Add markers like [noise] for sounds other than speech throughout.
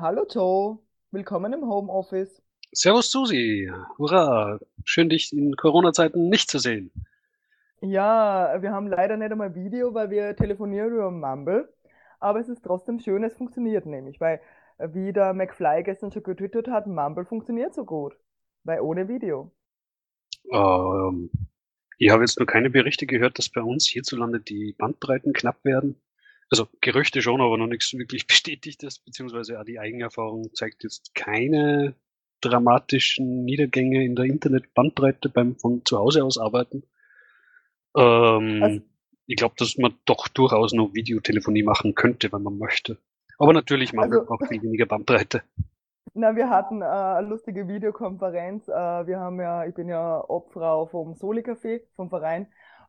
Hallo Joe, willkommen im Homeoffice. Servus Susi, hurra, schön dich in Corona-Zeiten nicht zu sehen. Ja, wir haben leider nicht einmal Video, weil wir telefonieren über Mumble, aber es ist trotzdem schön, es funktioniert nämlich, weil äh, wie der McFly gestern schon getwittert hat, Mumble funktioniert so gut, weil ohne Video. Ähm, ich habe jetzt nur keine Berichte gehört, dass bei uns hierzulande die Bandbreiten knapp werden. Also Gerüchte schon, aber noch nichts wirklich [laughs] bestätigtes, beziehungsweise auch die Eigenerfahrung zeigt jetzt keine dramatischen Niedergänge in der Internetbandbreite beim von zu Hause aus arbeiten. Ähm, also, ich glaube, dass man doch durchaus noch Videotelefonie machen könnte, wenn man möchte. Aber natürlich machen also, wir auch viel weniger Bandbreite. [laughs] Na, wir hatten äh, eine lustige Videokonferenz. Äh, wir haben ja, ich bin ja Obfrau vom Soli Café, vom Verein.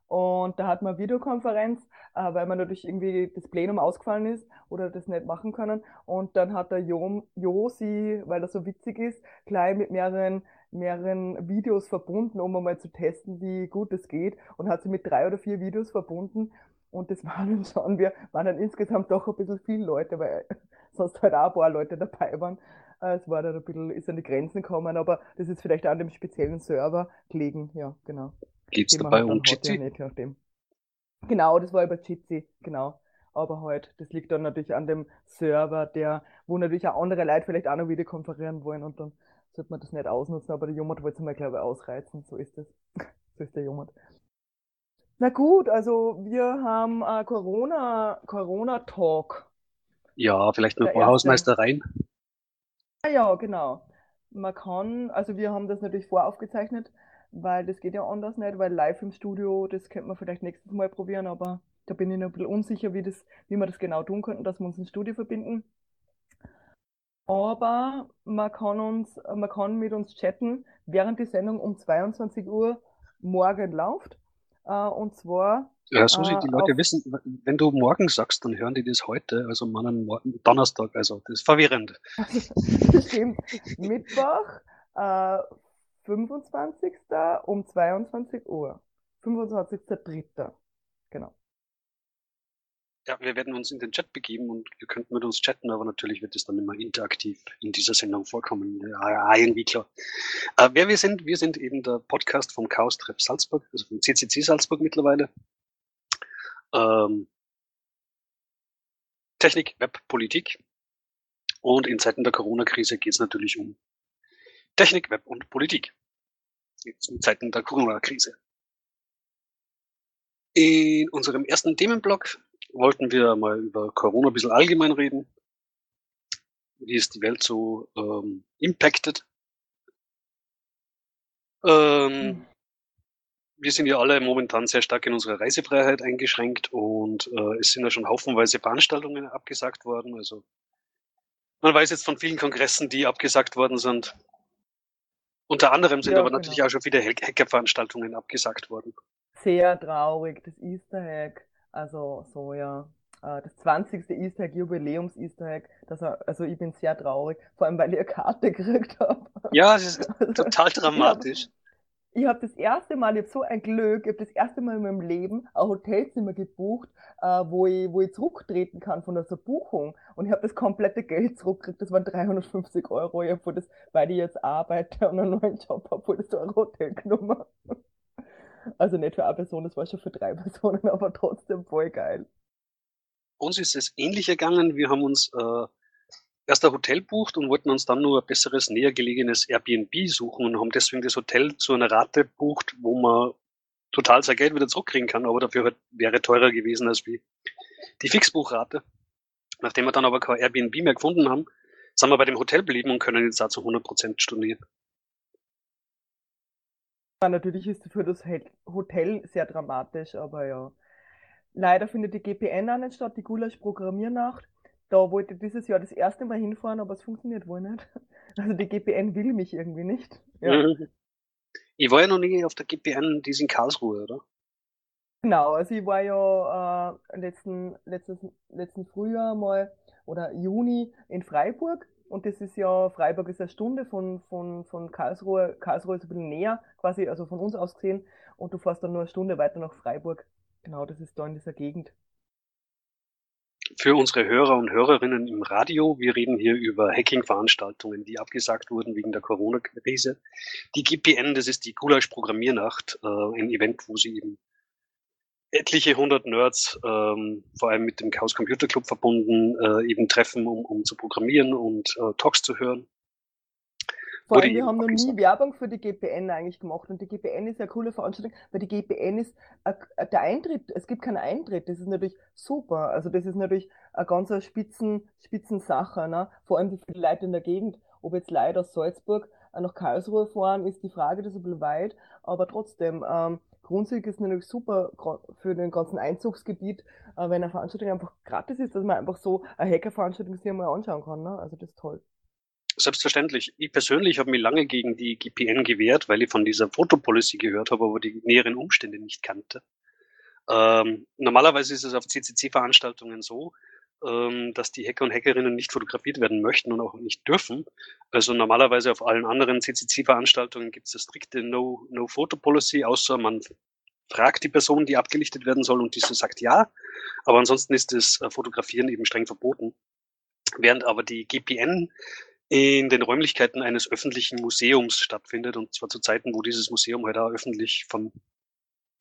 Und da hatten wir Videokonferenz, äh, weil man natürlich irgendwie das Plenum ausgefallen ist oder das nicht machen können. Und dann hat der jo Josi, weil das so witzig ist, gleich mit mehreren mehreren Videos verbunden, um einmal zu testen, wie gut es geht. Und hat sie mit drei oder vier Videos verbunden. Und das [laughs] waren dann schon, wir waren dann insgesamt doch ein bisschen viele Leute, weil [laughs] sonst halt auch ein paar Leute dabei waren. Äh, es war dann ein bisschen, ist an die Grenzen gekommen, aber das ist vielleicht an dem speziellen Server gelegen, ja, genau. Geht's dabei halt um Jitsi? Ja nicht, nachdem. Genau, das war über Jitsi, genau. Aber halt, das liegt dann natürlich an dem Server, der, wo natürlich auch andere Leute vielleicht auch noch wieder konferieren wollen und dann sollte man das nicht ausnutzen, aber der Jomot wollte es mal, glaube ich, ausreizen. So ist es. [laughs] so ist der Jomot. Na gut, also wir haben äh, Corona, Corona-Talk. Ja, vielleicht noch Hausmeistereien. Ah, ja, genau. Man kann, also wir haben das natürlich voraufgezeichnet, weil das geht ja anders nicht, weil live im Studio, das könnte man vielleicht nächstes Mal probieren, aber da bin ich noch ein bisschen unsicher, wie, das, wie wir das genau tun könnten, dass wir uns ins Studio verbinden. Aber man kann uns, man kann mit uns chatten, während die Sendung um 22 Uhr morgen läuft. Äh, und zwar. Ja, Susi, die äh, Leute wissen, wenn du morgen sagst, dann hören die das heute, also morgen, Donnerstag, also das ist verwirrend. [laughs] Stimmt. Mittwoch, äh, 25. um 22 Uhr. 25.3. Genau. Ja, wir werden uns in den Chat begeben und ihr könnt mit uns chatten, aber natürlich wird es dann immer interaktiv in dieser Sendung vorkommen. Klar. Äh, wer wir sind, wir sind eben der Podcast vom Chaos Treff Salzburg, also vom CCC Salzburg mittlerweile. Ähm, Technik, Web, Politik. Und in Zeiten der Corona-Krise geht es natürlich um Technik, Web und Politik. In Zeiten der Corona-Krise. In unserem ersten Themenblock wollten wir mal über Corona ein bisschen allgemein reden. Wie ist die Welt so ähm, impacted? Ähm, mhm. Wir sind ja alle momentan sehr stark in unserer Reisefreiheit eingeschränkt und äh, es sind ja schon haufenweise Veranstaltungen abgesagt worden. Also man weiß jetzt von vielen Kongressen, die abgesagt worden sind. Unter anderem sind ja, aber genau. natürlich auch schon viele Hackerveranstaltungen abgesagt worden. Sehr traurig, das Easter Hack. Also so ja. Äh, das 20. Easter Egg, Jubiläums Easter Egg, das, also ich bin sehr traurig, vor allem weil ich eine Karte gekriegt habe. Ja, es ist [laughs] also, total dramatisch. Ich habe hab das erste Mal, ich habe so ein Glück, ich habe das erste Mal in meinem Leben ein Hotelzimmer gebucht, äh, wo, ich, wo ich zurücktreten kann von der Buchung. Und ich habe das komplette Geld zurückgekriegt, das waren 350 Euro, ich das, weil ich jetzt arbeite und einen neuen Job habe, wurde das so ein Hotel genommen. Also nicht für eine Person, das war schon für drei [laughs] Personen, aber trotzdem voll geil. Uns ist es ähnlich ergangen. Wir haben uns äh, erst ein Hotel bucht und wollten uns dann nur ein besseres, näher gelegenes Airbnb suchen und haben deswegen das Hotel zu einer Rate bucht, wo man total sein Geld wieder zurückkriegen kann, aber dafür halt wäre teurer gewesen als wie die Fixbuchrate. Nachdem wir dann aber kein Airbnb mehr gefunden haben, sind wir bei dem Hotel geblieben und können jetzt da zu 100% stornieren. Natürlich ist für das Hotel sehr dramatisch, aber ja. Leider findet die GPN auch nicht statt, die Gulasch-Programmiernacht. Da wollte ich dieses Jahr das erste Mal hinfahren, aber es funktioniert wohl nicht. Also die GPN will mich irgendwie nicht. Ja. Mhm. Ich war ja noch nie auf der GPN, die ist in Karlsruhe, oder? Genau, also ich war ja äh, letzten, letztes, letzten Frühjahr mal oder Juni in Freiburg und das ist ja, Freiburg ist eine Stunde von, von, von Karlsruhe, Karlsruhe ist ein bisschen näher, quasi, also von uns aus gesehen und du fährst dann nur eine Stunde weiter nach Freiburg. Genau, das ist da in dieser Gegend. Für unsere Hörer und Hörerinnen im Radio, wir reden hier über Hacking-Veranstaltungen, die abgesagt wurden wegen der Corona-Krise. Die GPN, das ist die Gulasch-Programmiernacht, äh, ein Event, wo sie eben etliche hundert Nerds, ähm, vor allem mit dem Chaos Computer Club verbunden, äh, eben treffen, um, um zu programmieren und äh, Talks zu hören. Vor allem, wir haben noch nie Werbung für die GPN eigentlich gemacht und die GPN ist ja eine coole Veranstaltung, weil die GPN ist der Eintritt, es gibt keinen Eintritt, das ist natürlich super. Also das ist natürlich eine ganz Spitzen, Spitzensache, ne? vor allem für die Leute in der Gegend. Ob jetzt Leute aus Salzburg nach Karlsruhe fahren, ist die Frage, das ist ein bisschen weit, aber trotzdem, ähm, Grundsätzlich ist natürlich super für den ganzen Einzugsgebiet, äh, wenn eine Veranstaltung einfach gratis ist, dass man einfach so eine Hackerveranstaltung sich einmal anschauen kann. Ne? Also das ist toll. Selbstverständlich. Ich persönlich habe mich lange gegen die GPN gewehrt, weil ich von dieser Fotopolicy gehört habe, aber die näheren Umstände nicht kannte. Ähm, normalerweise ist es auf CCC-Veranstaltungen so, ähm, dass die Hacker und Hackerinnen nicht fotografiert werden möchten und auch nicht dürfen. Also normalerweise auf allen anderen CCC-Veranstaltungen gibt es eine strikte No-Photo-Policy, außer man fragt die Person, die abgelichtet werden soll und diese sagt ja. Aber ansonsten ist das äh, Fotografieren eben streng verboten. Während aber die GPN in den Räumlichkeiten eines öffentlichen Museums stattfindet und zwar zu Zeiten, wo dieses Museum halt auch öffentlich von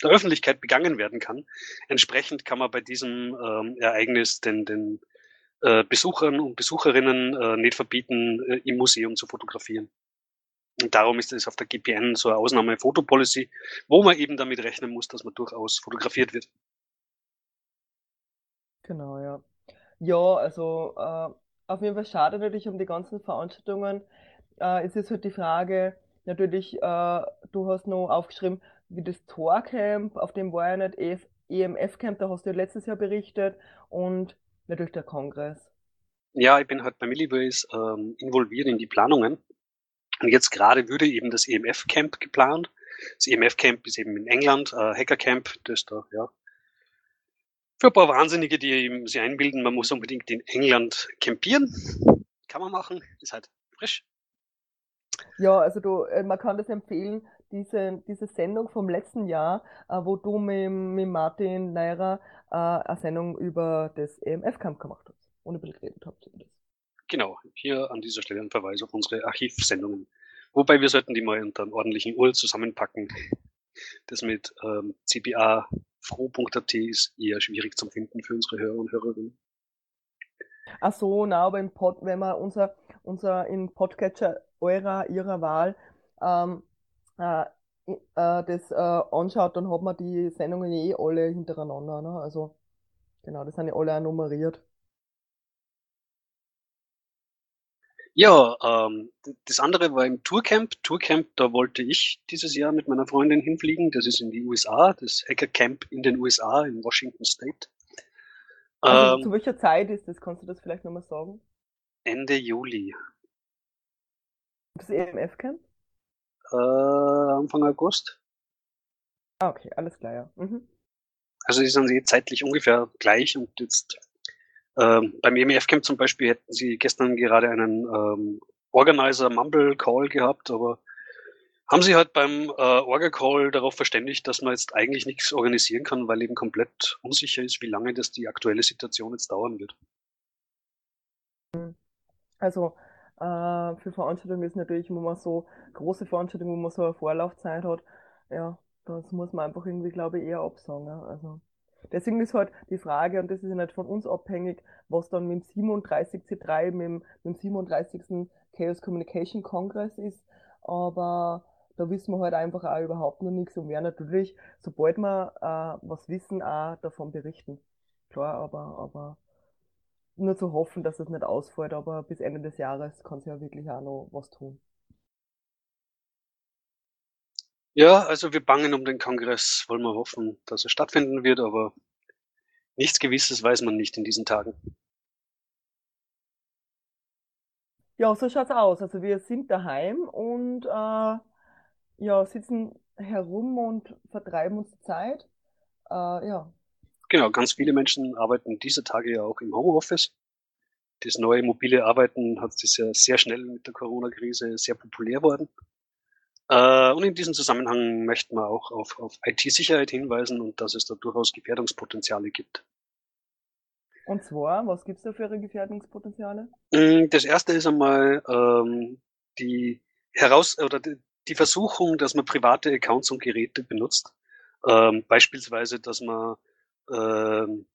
der Öffentlichkeit begangen werden kann. Entsprechend kann man bei diesem ähm, Ereignis den, den äh, Besuchern und Besucherinnen äh, nicht verbieten, äh, im Museum zu fotografieren. Und darum ist es auf der GPN so eine Ausnahme-Fotopolicy, wo man eben damit rechnen muss, dass man durchaus fotografiert wird. Genau, ja. Ja, also äh, auf jeden Fall schade natürlich um die ganzen Veranstaltungen. Äh, es ist halt die Frage, natürlich, äh, du hast noch aufgeschrieben, wie das Tor-Camp, auf dem war ja nicht EMF-Camp, da hast du ja letztes Jahr berichtet und natürlich der Kongress. Ja, ich bin halt bei Milliways ähm, involviert in die Planungen. Und jetzt gerade würde eben das EMF-Camp geplant. Das EMF-Camp ist eben in England, äh, Hacker-Camp, das da, ja, für ein paar Wahnsinnige, die eben sich einbilden, man muss unbedingt in England campieren. Kann man machen, ist halt frisch. Ja, also du, äh, man kann das empfehlen, diese, diese Sendung vom letzten Jahr, äh, wo du mit, mit Martin Neira äh, eine Sendung über das EMF-Camp gemacht hast und ein bisschen geredet habt über das. Genau, hier an dieser Stelle ein Verweis auf unsere Archivsendungen. Wobei wir sollten die mal unter einem ordentlichen URL zusammenpacken. Das mit ähm, CBA froh.at ist eher schwierig zu finden für unsere Hörer und Hörerinnen. Ach so, na, aber im Pod, wenn man unser, unser in Podcatcher eurer, ihrer Wahl ähm, äh, äh, das äh, anschaut, dann hat man die Sendungen eh alle hintereinander. Ne? Also genau, das sind ja alle auch nummeriert. Ja, ähm, das andere war im Tourcamp. Tourcamp, da wollte ich dieses Jahr mit meiner Freundin hinfliegen. Das ist in die USA, das Hackercamp in den USA, in Washington State. Also ähm, zu welcher Zeit ist das? Kannst du das vielleicht nochmal sagen? Ende Juli. Das EMF-Camp? äh, Anfang August. Ah, okay, alles klar, ja. Mhm. Also die sind sie zeitlich ungefähr gleich und jetzt ähm, beim EMF Camp zum Beispiel hätten sie gestern gerade einen ähm, Organizer Mumble Call gehabt, aber haben sie halt beim äh, Orga Call darauf verständigt, dass man jetzt eigentlich nichts organisieren kann, weil eben komplett unsicher ist, wie lange das die aktuelle Situation jetzt dauern wird. Also äh, für Veranstaltungen ist natürlich, man so große Veranstaltungen, wo man so eine Vorlaufzeit hat, ja, das muss man einfach irgendwie, glaube ich, eher absagen. Also deswegen ist halt die Frage, und das ist ja nicht von uns abhängig, was dann mit dem 37C3, mit dem, mit dem 37. Chaos Communication Congress ist, aber da wissen wir halt einfach auch überhaupt noch nichts und werden natürlich, sobald wir äh, was wissen, auch davon berichten. Klar, aber, aber nur zu hoffen, dass es nicht ausfällt, aber bis Ende des Jahres kann sie ja wirklich auch noch was tun. Ja, also wir bangen um den Kongress, wollen wir hoffen, dass er stattfinden wird, aber nichts Gewisses weiß man nicht in diesen Tagen. Ja, so schaut's aus. Also wir sind daheim und äh, ja, sitzen herum und vertreiben uns die Zeit. Äh, ja. Genau, ganz viele Menschen arbeiten diese Tage ja auch im Homeoffice. Das neue mobile Arbeiten hat ist ja sehr schnell mit der Corona-Krise sehr populär worden. Äh, und in diesem Zusammenhang möchten wir auch auf, auf IT-Sicherheit hinweisen und dass es da durchaus Gefährdungspotenziale gibt. Und zwar, was gibt's da für Gefährdungspotenziale? Mm, das erste ist einmal ähm, die heraus oder die, die Versuchung, dass man private Accounts und Geräte benutzt. Ähm, beispielsweise, dass man ähm,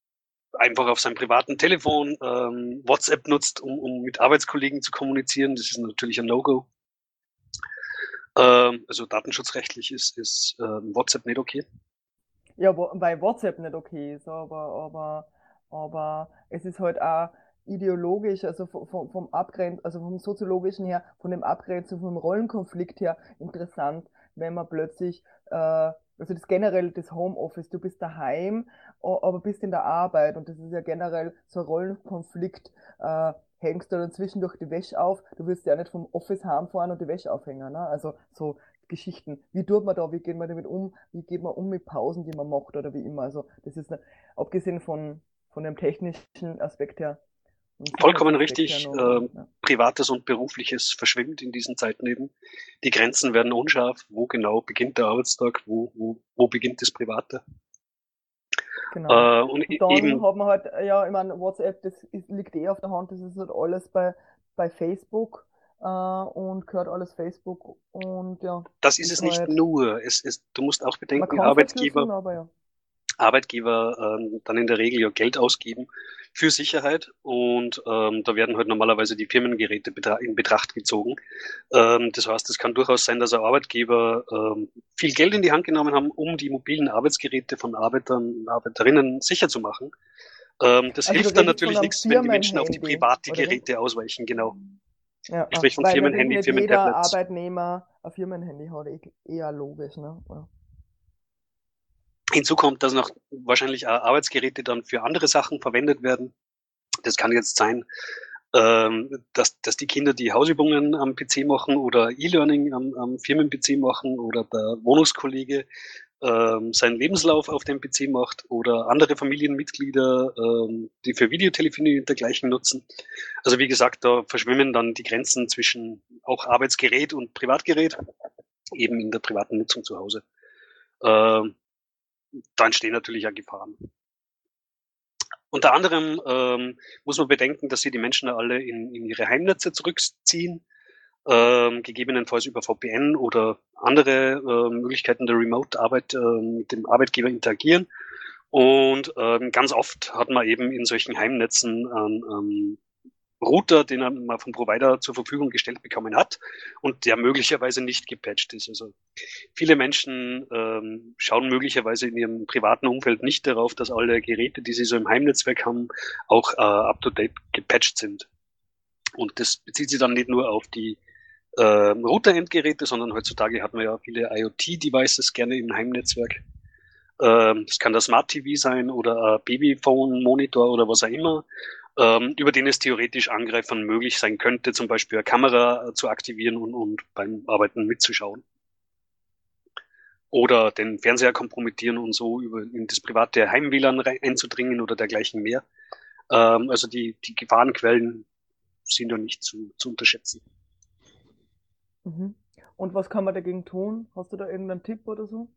einfach auf seinem privaten Telefon ähm, WhatsApp nutzt, um, um mit Arbeitskollegen zu kommunizieren. Das ist natürlich ein No-Go. Ähm, also datenschutzrechtlich ist, ist ähm, WhatsApp nicht okay. Ja, weil WhatsApp nicht okay ist, aber, aber, aber es ist halt auch ideologisch, also vom, vom Abgrenz, also vom soziologischen her, von dem Abgrenzung, vom Rollenkonflikt her interessant, wenn man plötzlich, äh, also das generell das Homeoffice, du bist daheim, aber bist in der Arbeit und das ist ja generell so ein Rollenkonflikt, äh, hängst du dann zwischendurch die Wäsche auf, du willst ja nicht vom Office heimfahren und die Wäsche aufhängen, ne? Also so Geschichten. Wie tut man da, wie geht man damit um, wie geht man um mit Pausen, die man macht oder wie immer. Also das ist, eine, abgesehen von, von dem technischen Aspekt her, Vollkommen richtig. Äh. Privates und Berufliches verschwimmt in diesen Zeiten eben. Die Grenzen werden unscharf. Wo genau beginnt der Arbeitstag? Wo, wo, wo beginnt das Private? Genau. Äh, und, und dann eben, hat man halt, ja, ich meine, WhatsApp, das ist, liegt eh auf der Hand, das ist halt alles bei, bei Facebook äh, und gehört alles Facebook und ja. Das ist es nicht halt, nur. Es, es, du musst auch bedenken, Arbeitgeber, ja. Arbeitgeber ähm, dann in der Regel ja Geld ausgeben für Sicherheit und ähm, da werden halt normalerweise die Firmengeräte betra in Betracht gezogen. Ähm, das heißt, es kann durchaus sein, dass Arbeitgeber ähm, viel Geld in die Hand genommen haben, um die mobilen Arbeitsgeräte von Arbeitern und Arbeiterinnen sicher zu machen. Ähm, das also hilft dann natürlich nichts, wenn die Menschen auf die private Geräte ausweichen, genau. Ja, ich spreche von Firmenhandy, Firmentablets. Jeder Arbeitnehmer ein Firmenhandy hat, eh, eher logisch, ne? Ja. Hinzu kommt, dass noch wahrscheinlich Arbeitsgeräte dann für andere Sachen verwendet werden. Das kann jetzt sein, ähm, dass, dass die Kinder die Hausübungen am PC machen oder E-Learning am, am Firmen-PC machen oder der Wohnungskollege ähm, seinen Lebenslauf auf dem PC macht oder andere Familienmitglieder, ähm, die für Videotelefonie und dergleichen nutzen. Also wie gesagt, da verschwimmen dann die Grenzen zwischen auch Arbeitsgerät und Privatgerät, eben in der privaten Nutzung zu Hause. Ähm, da entstehen natürlich ja Gefahren. Unter anderem ähm, muss man bedenken, dass sie die Menschen alle in, in ihre Heimnetze zurückziehen, ähm, gegebenenfalls über VPN oder andere äh, Möglichkeiten der Remote-Arbeit äh, mit dem Arbeitgeber interagieren. Und ähm, ganz oft hat man eben in solchen Heimnetzen ähm, Router, den man vom Provider zur Verfügung gestellt bekommen hat und der möglicherweise nicht gepatcht ist. Also viele Menschen ähm, schauen möglicherweise in ihrem privaten Umfeld nicht darauf, dass alle Geräte, die sie so im Heimnetzwerk haben, auch äh, up-to-date gepatcht sind. Und das bezieht sich dann nicht nur auf die äh, Router-Endgeräte, sondern heutzutage hat man ja viele IoT-Devices gerne im Heimnetzwerk. Ähm, das kann der Smart TV sein oder ein Babyphone-Monitor oder was auch immer ähm, über den es theoretisch Angreifern möglich sein könnte, zum Beispiel eine Kamera äh, zu aktivieren und, und beim Arbeiten mitzuschauen. Oder den Fernseher kompromittieren und so über in das private Heim-WLAN einzudringen oder dergleichen mehr. Ähm, also die, die Gefahrenquellen sind da nicht zu, zu unterschätzen. Mhm. Und was kann man dagegen tun? Hast du da irgendeinen Tipp oder so?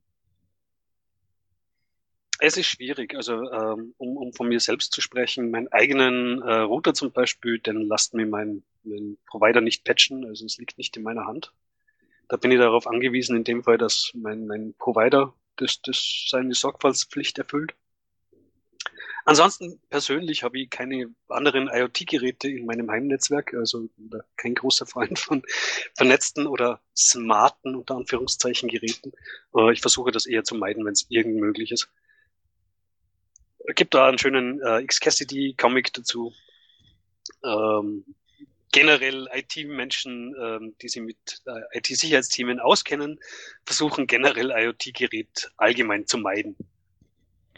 Es ist schwierig, also ähm, um, um von mir selbst zu sprechen, meinen eigenen äh, Router zum Beispiel, den lasst mir mein, mein Provider nicht patchen, also es liegt nicht in meiner Hand. Da bin ich darauf angewiesen, in dem Fall, dass mein, mein Provider das, das seine Sorgfaltspflicht erfüllt. Ansonsten persönlich habe ich keine anderen IoT-Geräte in meinem Heimnetzwerk, also kein großer Freund von vernetzten oder smarten, unter Anführungszeichen, Geräten. Äh, ich versuche das eher zu meiden, wenn es irgend möglich ist gibt da einen schönen äh, X-Cassidy-Comic dazu. Ähm, generell IT-Menschen, ähm, die sich mit äh, IT-Sicherheitsthemen auskennen, versuchen generell IoT-Gerät allgemein zu meiden.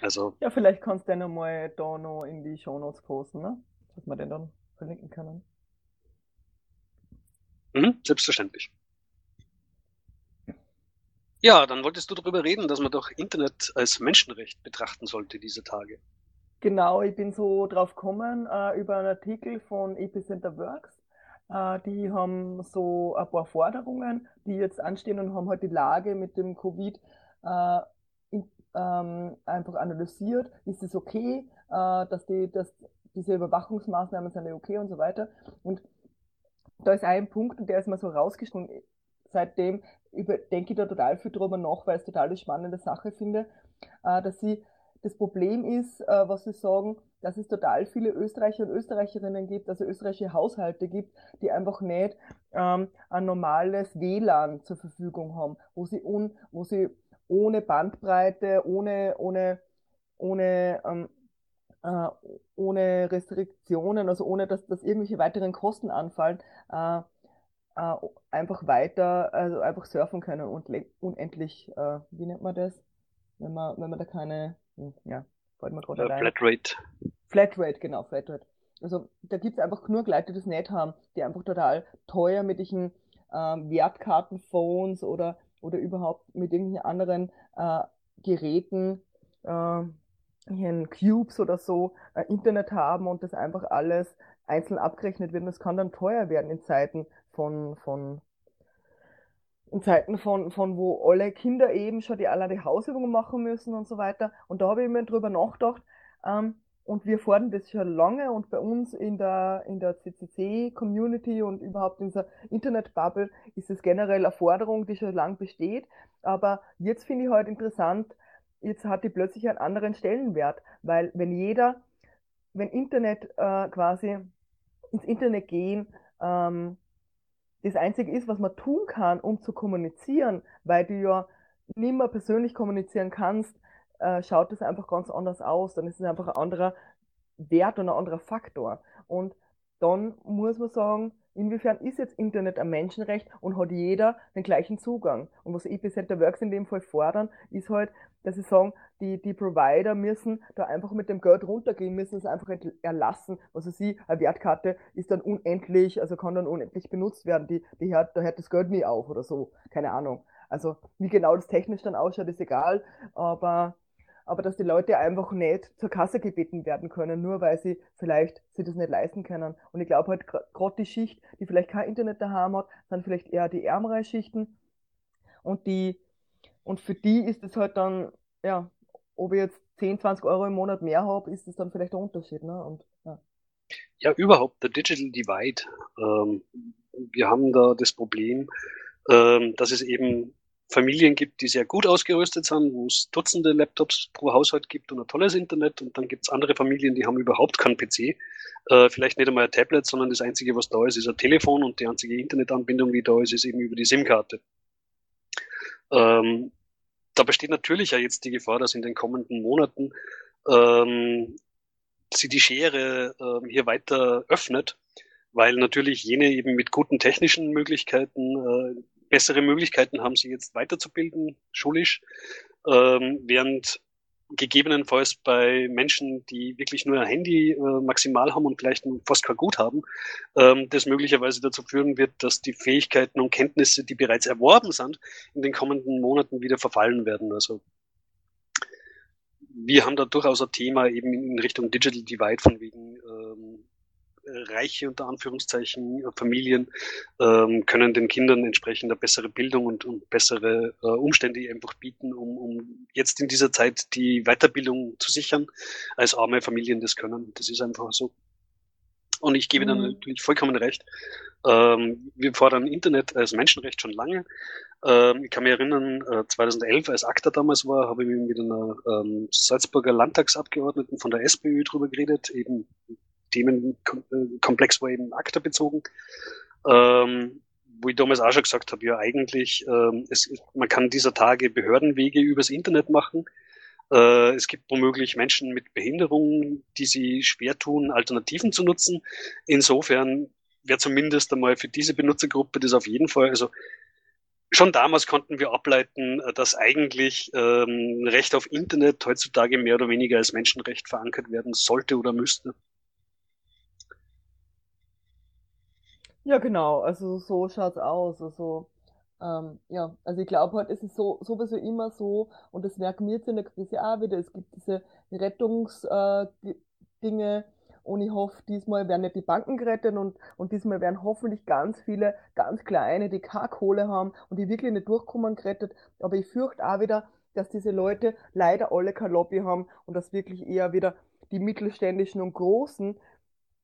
Also. Ja, vielleicht kannst du den nochmal da noch in die Show Notes posten, ne? Dass man den dann verlinken kann. Mhm, selbstverständlich. Ja, dann wolltest du darüber reden, dass man doch Internet als Menschenrecht betrachten sollte diese Tage. Genau, ich bin so drauf gekommen äh, über einen Artikel von Epicenter Works. Äh, die haben so ein paar Forderungen, die jetzt anstehen und haben halt die Lage mit dem Covid äh, in, ähm, einfach analysiert. Ist es okay, äh, dass, die, dass diese Überwachungsmaßnahmen sind okay und so weiter. Und da ist ein Punkt, der ist mir so rausgeschwungen. Seitdem denke ich da total viel drüber nach, weil ich es total eine spannende Sache finde, äh, dass sie das Problem ist, äh, was Sie sagen, dass es total viele Österreicher und Österreicherinnen gibt, also österreichische Haushalte gibt, die einfach nicht ähm, ein normales WLAN zur Verfügung haben, wo sie, un, wo sie ohne Bandbreite, ohne, ohne, ohne, ähm, äh, ohne Restriktionen, also ohne dass, dass irgendwelche weiteren Kosten anfallen, äh, äh, einfach weiter, also einfach surfen können und unendlich, äh, wie nennt man das? Wenn man, wenn man da keine hm, ja, fällt mir gerade ja, Flatrate. Flatrate, genau, Flatrate. Also da gibt es einfach nur Leute, die das nicht haben, die einfach total teuer mit diesen ähm, Wertkartenphones oder, oder überhaupt mit irgendwelchen anderen äh, Geräten, äh, hier Cubes oder so, äh, Internet haben und das einfach alles einzeln abgerechnet wird. Und das kann dann teuer werden in Zeiten von, von in Zeiten von, von wo alle Kinder eben schon die alle Hausübungen machen müssen und so weiter. Und da habe ich mir drüber nachgedacht, ähm, und wir fordern das schon lange und bei uns in der, in der CCC-Community und überhaupt in dieser Internet-Bubble ist es generell eine Forderung, die schon lange besteht. Aber jetzt finde ich halt interessant, jetzt hat die plötzlich einen anderen Stellenwert, weil wenn jeder, wenn Internet äh, quasi ins Internet gehen, ähm, das Einzige ist, was man tun kann, um zu kommunizieren, weil du ja nicht mehr persönlich kommunizieren kannst, äh, schaut es einfach ganz anders aus. Dann ist es einfach ein anderer Wert und ein anderer Faktor. Und dann muss man sagen, inwiefern ist jetzt Internet ein Menschenrecht und hat jeder den gleichen Zugang? Und was Epicenter Works in dem Fall fordern, ist halt, dass sie sagen, die, die Provider müssen da einfach mit dem Geld runtergehen, müssen es einfach erlassen. Also sie, eine Wertkarte ist dann unendlich, also kann dann unendlich benutzt werden. Die, die hört, da hört das Geld nie auf oder so. Keine Ahnung. Also wie genau das technisch dann ausschaut, ist egal. Aber aber dass die Leute einfach nicht zur Kasse gebeten werden können, nur weil sie vielleicht sich das nicht leisten können. Und ich glaube halt gerade die Schicht, die vielleicht kein Internet daheim hat, sind vielleicht eher die ärmeren Schichten. Und die, und für die ist es halt dann, ja, ob ich jetzt 10, 20 Euro im Monat mehr habe, ist es dann vielleicht der Unterschied, ne? Und, ja. ja, überhaupt, der Digital Divide. Ähm, wir haben da das Problem, ähm, dass es eben Familien gibt, die sehr gut ausgerüstet sind, wo es Dutzende Laptops pro Haushalt gibt und ein tolles Internet. Und dann gibt es andere Familien, die haben überhaupt keinen PC, äh, vielleicht nicht einmal ein Tablet, sondern das Einzige, was da ist, ist ein Telefon und die einzige Internetanbindung, die da ist, ist eben über die SIM-Karte. Ähm, da besteht natürlich ja jetzt die Gefahr, dass in den kommenden Monaten ähm, sie die Schere ähm, hier weiter öffnet, weil natürlich jene eben mit guten technischen Möglichkeiten äh, bessere Möglichkeiten haben, sie jetzt weiterzubilden, schulisch, ähm, während gegebenenfalls bei Menschen, die wirklich nur ein Handy äh, maximal haben und vielleicht fast kein Gut haben, ähm, das möglicherweise dazu führen wird, dass die Fähigkeiten und Kenntnisse, die bereits erworben sind, in den kommenden Monaten wieder verfallen werden. Also wir haben da durchaus ein Thema eben in Richtung Digital Divide von wegen ähm, reiche unter Anführungszeichen Familien ähm, können den Kindern entsprechend eine bessere Bildung und, und bessere äh, Umstände einfach bieten, um, um jetzt in dieser Zeit die Weiterbildung zu sichern, als arme Familien das können. Das ist einfach so. Und ich gebe mhm. dann natürlich vollkommen recht. Ähm, wir fordern Internet als Menschenrecht schon lange. Ähm, ich kann mich erinnern, äh, 2011, als ACTA damals war, habe ich mit einer ähm, Salzburger Landtagsabgeordneten von der SPÖ drüber geredet, eben Themenkomplex war eben ACTA bezogen, ähm, wo ich damals auch schon gesagt habe, ja eigentlich, ähm, es, man kann dieser Tage Behördenwege übers Internet machen. Äh, es gibt womöglich Menschen mit Behinderungen, die sie schwer tun, Alternativen zu nutzen. Insofern wäre zumindest einmal für diese Benutzergruppe das auf jeden Fall, also schon damals konnten wir ableiten, dass eigentlich ähm, Recht auf Internet heutzutage mehr oder weniger als Menschenrecht verankert werden sollte oder müsste. Ja, genau, also so schaut's aus. Also, ähm, ja, also ich glaube halt, es ist so sowieso immer so, und das merken wir jetzt in der Krise auch wieder, es gibt diese Rettungsdinge, äh, Dinge, und ich hoffe, diesmal werden nicht die Banken gerettet und, und diesmal werden hoffentlich ganz viele ganz kleine, die keine Kohle haben und die wirklich nicht durchkommen, gerettet. Aber ich fürchte auch wieder, dass diese Leute leider alle kein Lobby haben und dass wirklich eher wieder die mittelständischen und großen,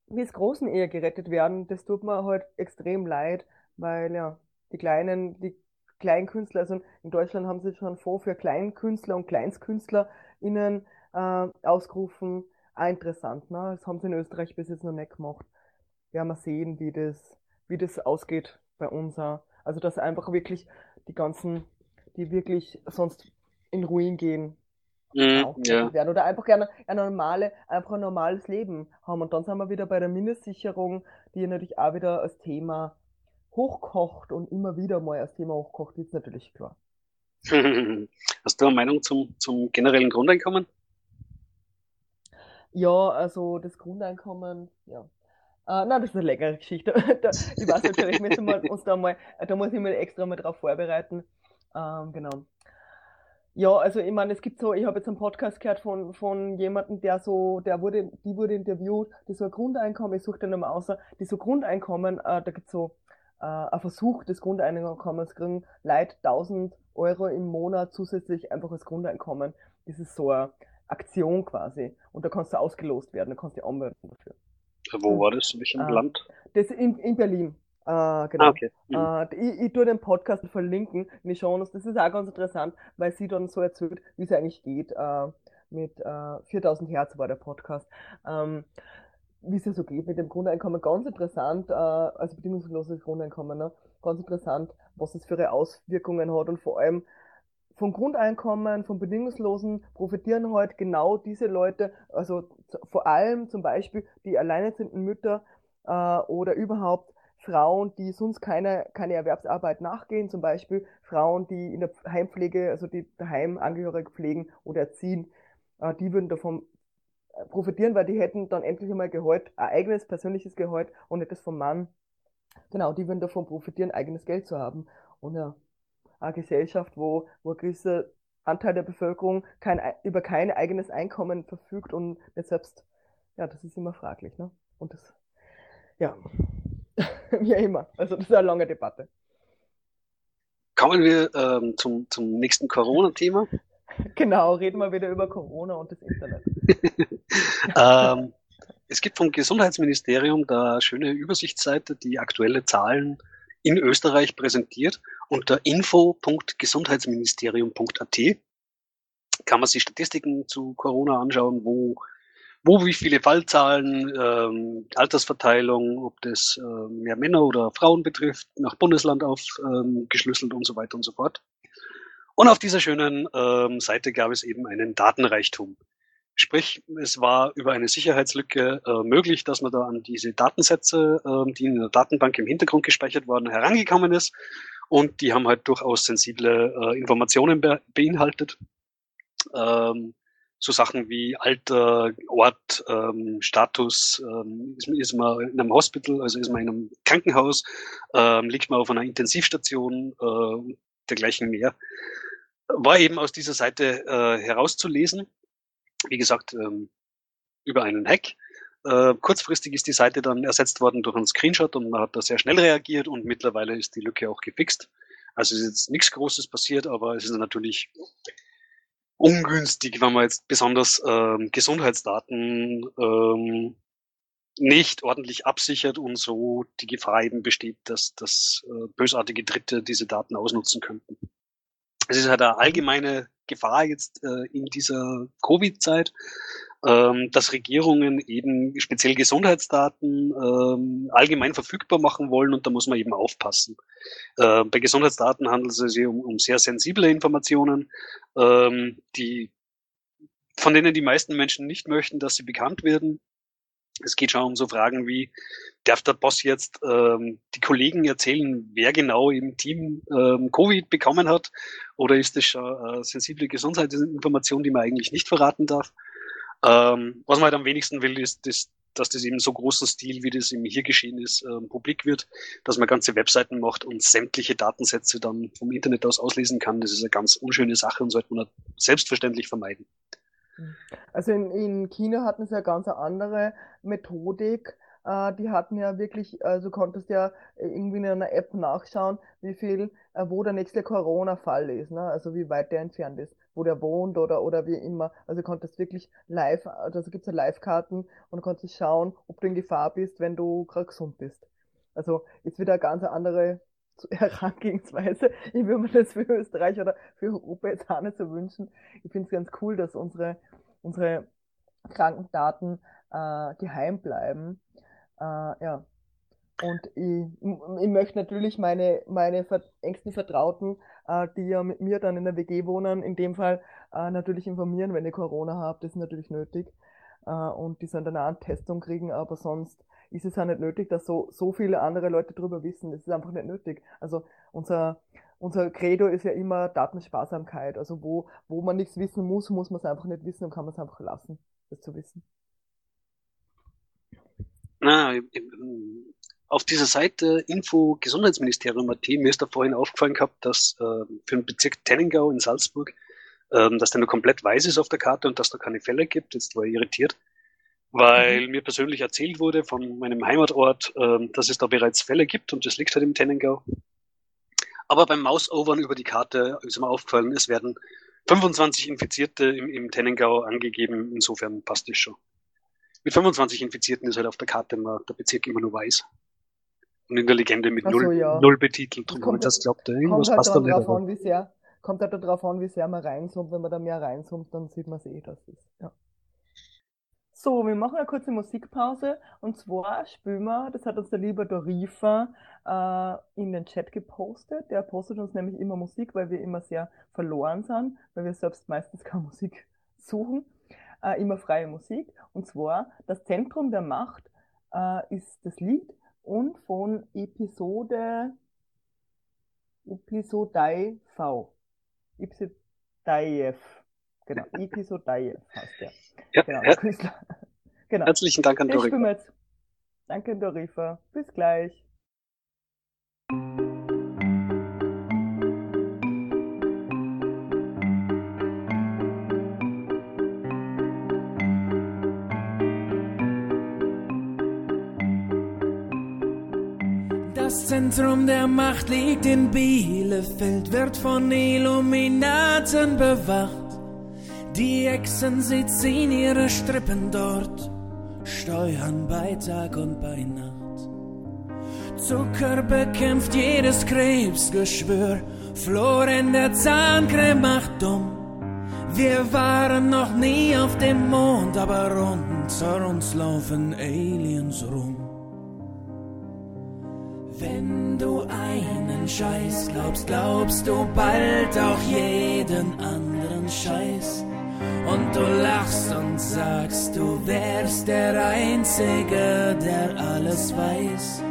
wie es großen eher gerettet werden. Das tut mir halt extrem leid, weil ja, die kleinen, die Kleinkünstler, also in Deutschland haben sie schon Fonds für Kleinkünstler und KleinstkünstlerInnen äh, ausgerufen auch interessant, ne? Das haben sie in Österreich bis jetzt noch nicht gemacht. Werden wir sehen, wie das, wie das ausgeht bei uns auch. Also, dass einfach wirklich die ganzen, die wirklich sonst in Ruin gehen, mhm, auch ja. werden. Oder einfach gerne ein, normale, einfach ein normales Leben haben. Und dann sind wir wieder bei der Mindestsicherung, die natürlich auch wieder als Thema hochkocht und immer wieder mal als Thema hochkocht, ist natürlich klar. [laughs] Hast du eine Meinung zum, zum generellen Grundeinkommen? Ja, also das Grundeinkommen, ja. Äh, nein, das ist eine längere Geschichte. [laughs] da, ich weiß natürlich, müssen wir uns da mal, da muss ich mal extra mal drauf vorbereiten. Ähm, genau. Ja, also ich meine, es gibt so, ich habe jetzt einen Podcast gehört von, von jemandem, der so, der wurde, die wurde interviewt, die so ein Grundeinkommen, ich suche den nochmal aus, die so Grundeinkommen, äh, da gibt es so äh, ein Versuch des Grundeinkommens kriegen, Leute 1000 Euro im Monat zusätzlich einfach als Grundeinkommen. Das ist so ein Aktion quasi. Und da kannst du ausgelost werden, da kannst du anmelden dafür. Wo war das? In welchem äh, Land? Das in, in Berlin. Äh, genau. Ah, okay. Mhm. Äh, ich, ich tue den Podcast verlinken in die Show Das ist auch ganz interessant, weil sie dann so erzählt, wie es eigentlich geht. Äh, mit äh, 4000 Hertz war der Podcast. Ähm, wie es ja so geht mit dem Grundeinkommen. Ganz interessant, äh, also bedingungsloses Grundeinkommen, ne? ganz interessant, was es für ihre Auswirkungen hat und vor allem, vom Grundeinkommen, vom Bedingungslosen profitieren heute genau diese Leute, also vor allem zum Beispiel die alleinerziehenden Mütter äh, oder überhaupt Frauen, die sonst keine, keine Erwerbsarbeit nachgehen, zum Beispiel Frauen, die in der Heimpflege, also die daheim Angehörige pflegen oder erziehen, äh, die würden davon äh, profitieren, weil die hätten dann endlich einmal Gehalt, ein eigenes persönliches Gehalt und nicht das vom Mann. Genau, die würden davon profitieren, eigenes Geld zu haben. Und ja, eine Gesellschaft, wo, wo ein gewisser Anteil der Bevölkerung kein, über kein eigenes Einkommen verfügt und nicht selbst, ja, das ist immer fraglich, ne? Und das, ja, [laughs] wie immer. Also das ist eine lange Debatte. Kommen wir ähm, zum, zum nächsten Corona-Thema. [laughs] Genau, reden wir wieder über Corona und das Internet. [laughs] ähm, es gibt vom Gesundheitsministerium da schöne Übersichtsseite, die aktuelle Zahlen in Österreich präsentiert. Unter info.gesundheitsministerium.at kann man sich Statistiken zu Corona anschauen, wo, wo wie viele Fallzahlen, ähm, Altersverteilung, ob das äh, mehr Männer oder Frauen betrifft, nach Bundesland aufgeschlüsselt ähm, und so weiter und so fort. Und auf dieser schönen ähm, Seite gab es eben einen Datenreichtum. Sprich, es war über eine Sicherheitslücke äh, möglich, dass man da an diese Datensätze, äh, die in der Datenbank im Hintergrund gespeichert waren, herangekommen ist. Und die haben halt durchaus sensible äh, Informationen be beinhaltet. Ähm, so Sachen wie Alter, Ort, ähm, Status, ähm, ist, ist, man in einem Hospital, also ist man in einem Krankenhaus, ähm, liegt man auf einer Intensivstation, äh, dergleichen mehr. War eben aus dieser Seite äh, herauszulesen wie gesagt, ähm, über einen Hack. Äh, kurzfristig ist die Seite dann ersetzt worden durch einen Screenshot und man hat da sehr schnell reagiert und mittlerweile ist die Lücke auch gefixt. Also ist jetzt nichts Großes passiert, aber es ist natürlich ungünstig, wenn man jetzt besonders ähm, Gesundheitsdaten ähm, nicht ordentlich absichert und so die Gefahr eben besteht, dass, dass äh, bösartige Dritte diese Daten ausnutzen könnten. Es ist halt eine allgemeine Gefahr jetzt äh, in dieser Covid-Zeit, ähm, dass Regierungen eben speziell Gesundheitsdaten ähm, allgemein verfügbar machen wollen und da muss man eben aufpassen. Äh, bei Gesundheitsdaten handelt es sich um, um sehr sensible Informationen, ähm, die von denen die meisten Menschen nicht möchten, dass sie bekannt werden. Es geht schon um so Fragen wie, darf der Boss jetzt ähm, die Kollegen erzählen, wer genau im Team ähm, Covid bekommen hat? Oder ist das schon äh, sensible Gesundheitsinformation, die man eigentlich nicht verraten darf? Ähm, was man halt am wenigsten will, ist, ist dass das eben so großen Stil, wie das eben hier geschehen ist, äh, publik wird, dass man ganze Webseiten macht und sämtliche Datensätze dann vom Internet aus auslesen kann. Das ist eine ganz unschöne Sache und sollte man selbstverständlich vermeiden. Also in, in China hatten sie ja ganz eine andere Methodik. Äh, die hatten ja wirklich, also konntest ja irgendwie in einer App nachschauen, wie viel, äh, wo der nächste Corona-Fall ist, ne? Also wie weit der entfernt ist, wo der wohnt oder, oder wie immer. Also du konntest wirklich live, also gibt's ja Live-Karten und konntest schauen, ob du in Gefahr bist, wenn du gerade gesund bist. Also ist wieder eine ganz andere [laughs] Herangehensweise. Ich würde mir das für Österreich oder für Europa jetzt auch nicht so wünschen. Ich finde es ganz cool, dass unsere, unsere Krankendaten äh, geheim bleiben. Äh, ja. Und ich, ich möchte natürlich meine, meine engsten Vertrauten, äh, die ja mit mir dann in der WG wohnen, in dem Fall äh, natürlich informieren, wenn ich Corona habe. Das ist natürlich nötig. Äh, und die sollen dann eine Testung kriegen, aber sonst ist es ja nicht nötig, dass so, so viele andere Leute drüber wissen. Das ist einfach nicht nötig. Also unser, unser Credo ist ja immer Datensparsamkeit. Also wo, wo man nichts wissen muss, muss man es einfach nicht wissen und kann man es einfach lassen, das zu wissen. Na, auf dieser Seite Info Gesundheitsministerium.at, mir ist da vorhin aufgefallen gehabt, dass äh, für den Bezirk Tenningau in Salzburg, äh, dass der nur komplett weiß ist auf der Karte und dass da keine Fälle gibt. Jetzt war ich irritiert weil mhm. mir persönlich erzählt wurde von meinem Heimatort, äh, dass es da bereits Fälle gibt und das liegt halt im Tennengau. Aber beim Mausovern über die Karte ist mir aufgefallen, es werden 25 Infizierte im, im Tennengau angegeben, insofern passt das schon. Mit 25 Infizierten ist halt auf der Karte immer der Bezirk immer nur weiß. Und in der Legende mit so, null, ja. null betitelt. Drum kommt, das glaubt, irgendwas halt passt da nicht. An, wie sehr, kommt halt darauf an, wie sehr man reinzoomt. Wenn man da mehr reinzoomt, dann sieht man es eh, dass es, ja. So, wir machen eine kurze Musikpause und zwar spielen wir, das hat uns der liebe Dorifa äh, in den Chat gepostet. Der postet uns nämlich immer Musik, weil wir immer sehr verloren sind, weil wir selbst meistens keine [laughs] Musik suchen. Äh, immer freie Musik. Und zwar das Zentrum der Macht äh, ist das Lied und von Episode Episodei V. Episodei Genau, Episodei heißt der. Ja, genau, ja. Künstler. [laughs] genau. Herzlichen Dank an Dorifa. Danke, Dorifa. Bis gleich. Das Zentrum der Macht liegt in Bielefeld, wird von Illuminaten bewacht. Die Echsen, sie ziehen ihre Strippen dort, steuern bei Tag und bei Nacht. Zucker bekämpft jedes Krebsgeschwür, Flor in der Zahncreme macht dumm. Wir waren noch nie auf dem Mond, aber unter uns laufen Aliens rum. Wenn du einen Scheiß glaubst, glaubst du bald auch jeden anderen Scheiß. Und du lachst und sagst, du wärst der Einzige, der alles weiß.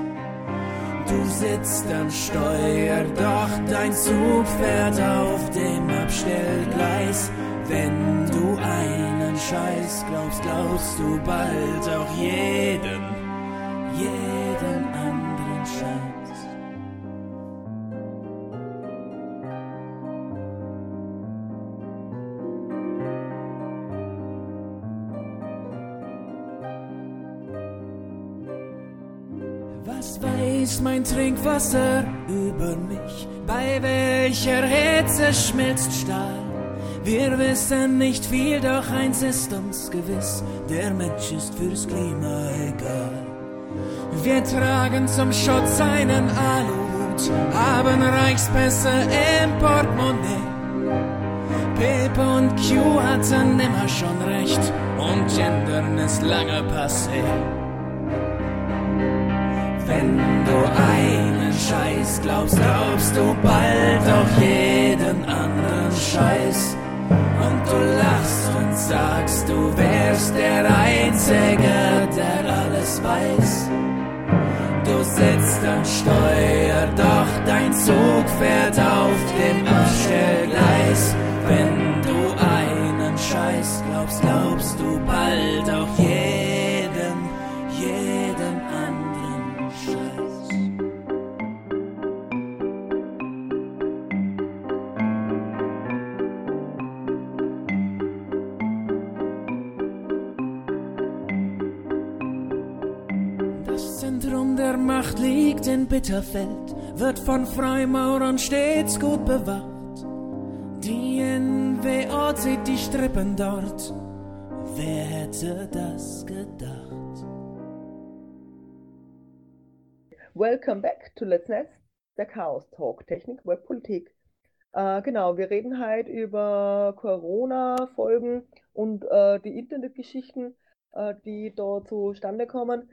Du sitzt am Steuer, doch dein Zug fährt auf dem Abstellgleis. Wenn du einen Scheiß glaubst, glaubst du bald auch jeden, jeden ist mein Trinkwasser über mich. Bei welcher Hitze schmilzt Stahl? Wir wissen nicht viel, doch eins ist uns gewiss, der Mensch ist fürs Klima egal. Wir tragen zum Schutz einen Aluhut, haben Reichspässe im Portemonnaie. Pip und Q hatten immer schon recht und Gendern ist lange passé. Wenn du einen Scheiß glaubst, glaubst du bald auch jeden anderen Scheiß. Und du lachst und sagst, du wärst der Einzige, der alles weiß. Du sitzt am Steuer, doch dein Zug fährt auf dem Abstellgleis. Wenn du einen Scheiß glaubst, glaubst Bitterfeld, wird von Freimaurern stets gut bewacht. Die NWO sieht die Strippen dort. Wer hätte das gedacht? Welcome back to Let's Netz, der Chaos Talk, Technik, Web, Politik. Äh, genau, wir reden heute über Corona-Folgen und äh, die Internetgeschichten, äh, die da zustande kommen.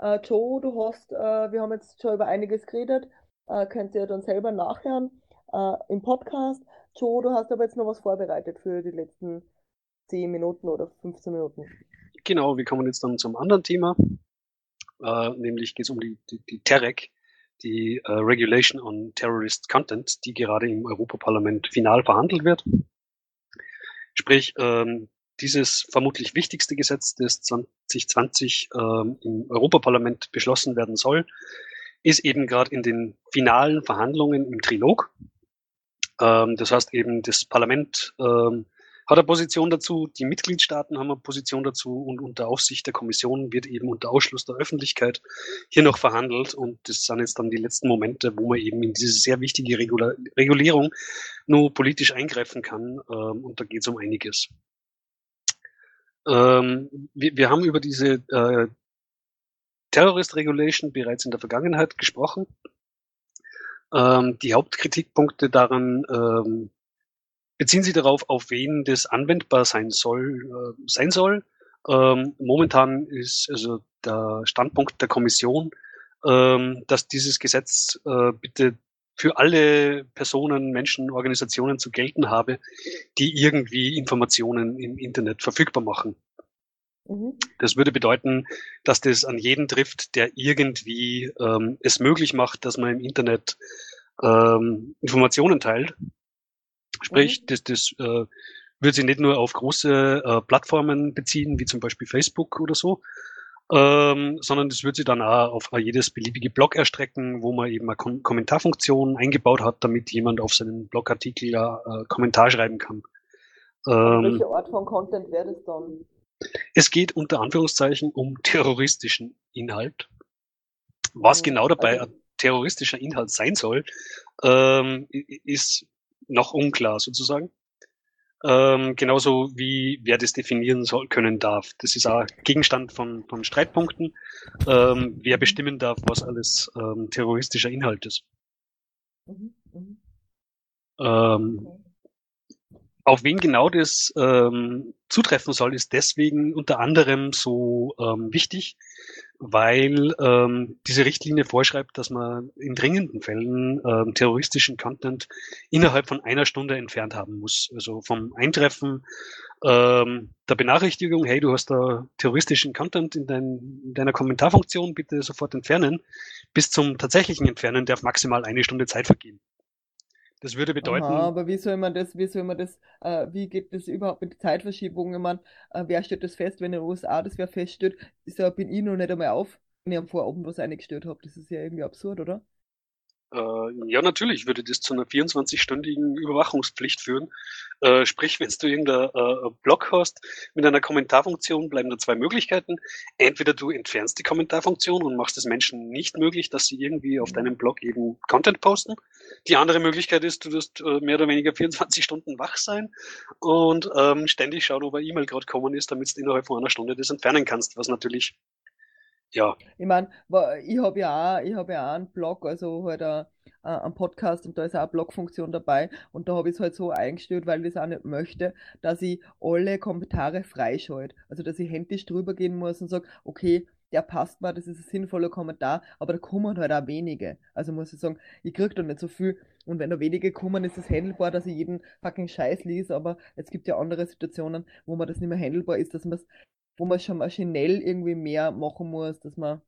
Äh, Joe, du hast, äh, wir haben jetzt schon über einiges geredet, äh, könnt ihr dann selber nachhören äh, im Podcast. Joe, du hast aber jetzt noch was vorbereitet für die letzten 10 Minuten oder 15 Minuten. Genau, wir kommen jetzt dann zum anderen Thema, äh, nämlich geht es um die, die, die TEREC, die äh, Regulation on Terrorist Content, die gerade im Europaparlament final verhandelt wird. Sprich, ähm, dieses vermutlich wichtigste Gesetz, das 2020 ähm, im Europaparlament beschlossen werden soll, ist eben gerade in den finalen Verhandlungen im Trilog. Ähm, das heißt eben, das Parlament ähm, hat eine Position dazu, die Mitgliedstaaten haben eine Position dazu und unter Aufsicht der Kommission wird eben unter Ausschluss der Öffentlichkeit hier noch verhandelt und das sind jetzt dann die letzten Momente, wo man eben in diese sehr wichtige Regula Regulierung nur politisch eingreifen kann ähm, und da geht es um einiges. Ähm, wir, wir, haben über diese äh, Terrorist Regulation bereits in der Vergangenheit gesprochen. Ähm, die Hauptkritikpunkte daran ähm, beziehen sich darauf, auf wen das anwendbar sein soll. Äh, sein soll. Ähm, momentan ist also der Standpunkt der Kommission, ähm, dass dieses Gesetz äh, bitte für alle Personen, Menschen, Organisationen zu gelten habe, die irgendwie Informationen im Internet verfügbar machen. Mhm. Das würde bedeuten, dass das an jeden trifft, der irgendwie ähm, es möglich macht, dass man im Internet ähm, Informationen teilt. Sprich, mhm. das, das äh, würde sich nicht nur auf große äh, Plattformen beziehen, wie zum Beispiel Facebook oder so, ähm, sondern das wird sich dann auch auf jedes beliebige Blog erstrecken, wo man eben eine Kom Kommentarfunktion eingebaut hat, damit jemand auf seinen Blogartikel äh, Kommentar schreiben kann. Ähm, Welche Art von Content wäre das dann? Es geht unter Anführungszeichen um terroristischen Inhalt. Was mhm. genau dabei also, ein terroristischer Inhalt sein soll, ähm, ist noch unklar sozusagen. Ähm, genauso wie wer das definieren soll, können darf. Das ist auch Gegenstand von, von Streitpunkten, ähm, wer bestimmen darf, was alles ähm, terroristischer Inhalt ist. Mhm, mh. ähm, auf wen genau das ähm, zutreffen soll, ist deswegen unter anderem so ähm, wichtig, weil ähm, diese Richtlinie vorschreibt, dass man in dringenden Fällen ähm, terroristischen Content innerhalb von einer Stunde entfernt haben muss. Also vom Eintreffen ähm, der Benachrichtigung, hey, du hast da terroristischen Content in, dein, in deiner Kommentarfunktion, bitte sofort entfernen, bis zum tatsächlichen Entfernen darf maximal eine Stunde Zeit vergehen. Das würde bedeuten. Aha, aber wie soll man das, wie soll man das, äh, wie geht das überhaupt mit Zeitverschiebungen? Ich meine, äh, wer stellt das fest, wenn in den USA das wer feststellt, ist ja, bin ich noch nicht einmal auf, wenn ich am Vorabend was eingestellt habe. Das ist ja irgendwie absurd, oder? Äh, ja, natürlich würde das zu einer 24-stündigen Überwachungspflicht führen. Äh, sprich, wenn du irgendeinen äh, Blog hast mit einer Kommentarfunktion, bleiben da zwei Möglichkeiten. Entweder du entfernst die Kommentarfunktion und machst es Menschen nicht möglich, dass sie irgendwie auf deinem Blog eben Content posten. Die andere Möglichkeit ist, du wirst äh, mehr oder weniger 24 Stunden wach sein und ähm, ständig schauen, ob eine E-Mail gerade kommen ist, damit du innerhalb von einer Stunde das entfernen kannst, was natürlich ja. Ich meine, ich habe ja auch, habe ja auch einen Blog, also halt ein, einen Podcast und da ist auch eine Blogfunktion dabei und da habe ich es halt so eingestellt, weil ich es auch nicht möchte, dass ich alle Kommentare freischalte. Also dass ich händisch drüber gehen muss und sage, okay, der passt mir, das ist ein sinnvoller Kommentar, aber da kommen halt auch wenige. Also muss ich sagen, ich kriege da nicht so viel. Und wenn da wenige kommen, ist es handelbar, dass ich jeden fucking Scheiß lese, aber es gibt ja andere Situationen, wo man das nicht mehr handelbar ist, dass man es wo man schon maschinell irgendwie mehr machen muss, dass man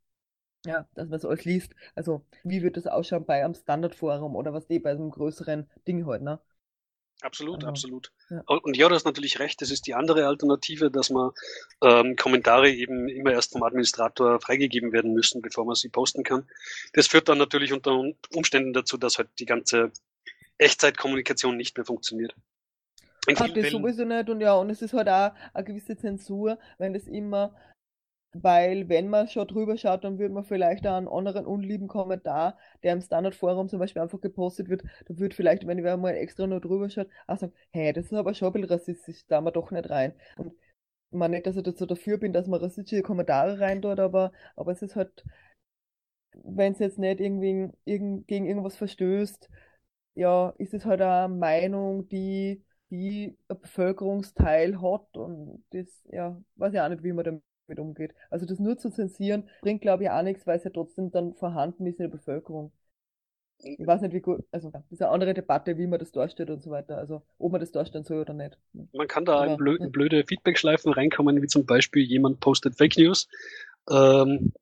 ja, dass man es alles liest. Also, wie wird das ausschauen bei einem Standardforum oder was die bei so einem größeren Ding halt, ne? Absolut, also, absolut. Ja. Und ja, du hast natürlich recht, das ist die andere Alternative, dass man ähm, Kommentare eben immer erst vom Administrator freigegeben werden müssen, bevor man sie posten kann. Das führt dann natürlich unter Umständen dazu, dass halt die ganze Echtzeitkommunikation nicht mehr funktioniert. In ah, das sowieso nicht und ja, und es ist halt auch eine gewisse Zensur, wenn das immer weil wenn man schon drüber schaut, dann würde man vielleicht auch einen anderen unlieben Kommentar, der im Standardforum zum Beispiel einfach gepostet wird, da würde vielleicht, wenn ich mal extra nur drüber schaut, auch sagen, hey, das ist aber schon ein bisschen rassistisch, da wir doch nicht rein. Und ich meine nicht, dass ich dazu dafür bin, dass man rassistische Kommentare rein tut, aber, aber es ist halt, wenn es jetzt nicht irgendwie irgend, gegen irgendwas verstößt, ja, ist es halt eine Meinung, die, die ein Bevölkerungsteil hat und das, ja, weiß ich auch nicht, wie man damit umgeht. Also das nur zu zensieren, bringt glaube ich auch nichts, weil es ja trotzdem dann vorhanden ist in der Bevölkerung. Ich weiß nicht, wie gut, also das ist eine andere Debatte, wie man das darstellt und so weiter. Also ob man das darstellen soll oder nicht. Man kann da in blö blöde Feedback-Schleifen reinkommen, wie zum Beispiel jemand postet Fake News. Ähm,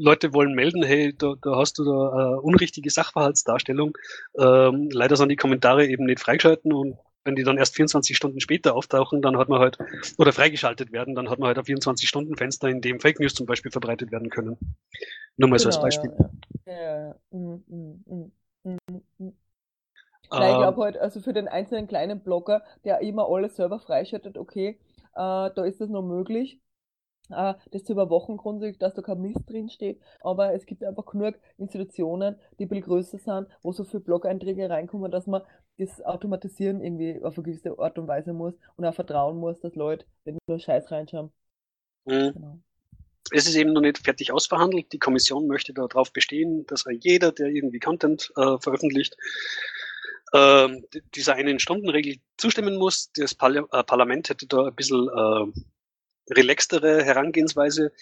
Leute wollen melden, hey, da, da hast du da eine unrichtige Sachverhaltsdarstellung. Ähm, leider sind die Kommentare eben nicht freigeschalten und wenn die dann erst 24 Stunden später auftauchen, dann hat man halt, oder freigeschaltet werden, dann hat man halt ein 24-Stunden-Fenster, in dem Fake News zum Beispiel verbreitet werden können. Nur mal genau, so als genau, Beispiel. Ja, ja. ja, mh, mh, mh, Nein, ich glaube halt, also für den einzelnen kleinen Blogger, der immer alles selber freischaltet, okay, äh, da ist das noch möglich äh, das zu überwachen grundsätzlich, dass da kein Mist drin steht. Aber es gibt einfach genug Institutionen, die ein bisschen größer sind, wo so viele Blog-Einträge reinkommen, dass man das automatisieren irgendwie auf eine gewisse Art und Weise muss und auch vertrauen muss, dass Leute nicht nur Scheiß reinschauen. Mhm. Genau. Es ist eben noch nicht fertig ausverhandelt. Die Kommission möchte darauf bestehen, dass jeder, der irgendwie Content äh, veröffentlicht, äh, dieser einen Stundenregel zustimmen muss. Das Parla äh, Parlament hätte da ein bisschen äh, relaxtere Herangehensweise,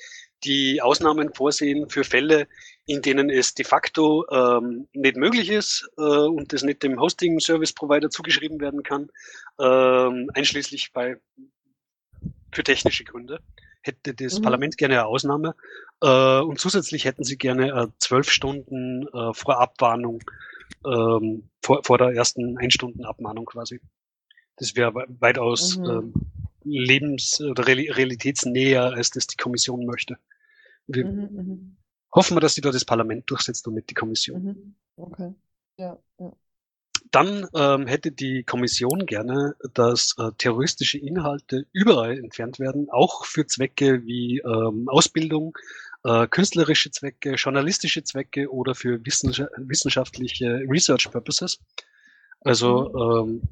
die Ausnahmen vorsehen für Fälle, in denen es de facto ähm, nicht möglich ist äh, und das nicht dem Hosting-Service-Provider zugeschrieben werden kann, ähm, einschließlich bei für technische Gründe. Hätte das mhm. Parlament gerne eine Ausnahme äh, und zusätzlich hätten sie gerne äh, zwölf Stunden äh, Vorabwarnung ähm, vor, vor der ersten Ein-Stunden-Abmahnung quasi. Das wäre weitaus mhm. ähm, lebens- oder realitätsnäher, als das die Kommission möchte. Wir mhm, mhm, hoffen wir, dass sie da das Parlament durchsetzt und nicht die Kommission. Mhm. Okay. Ja, ja. Dann ähm, hätte die Kommission gerne, dass äh, terroristische Inhalte überall entfernt werden, auch für Zwecke wie ähm, Ausbildung, äh, künstlerische Zwecke, journalistische Zwecke oder für wissenschaftliche Research Purposes. Also mhm. ähm,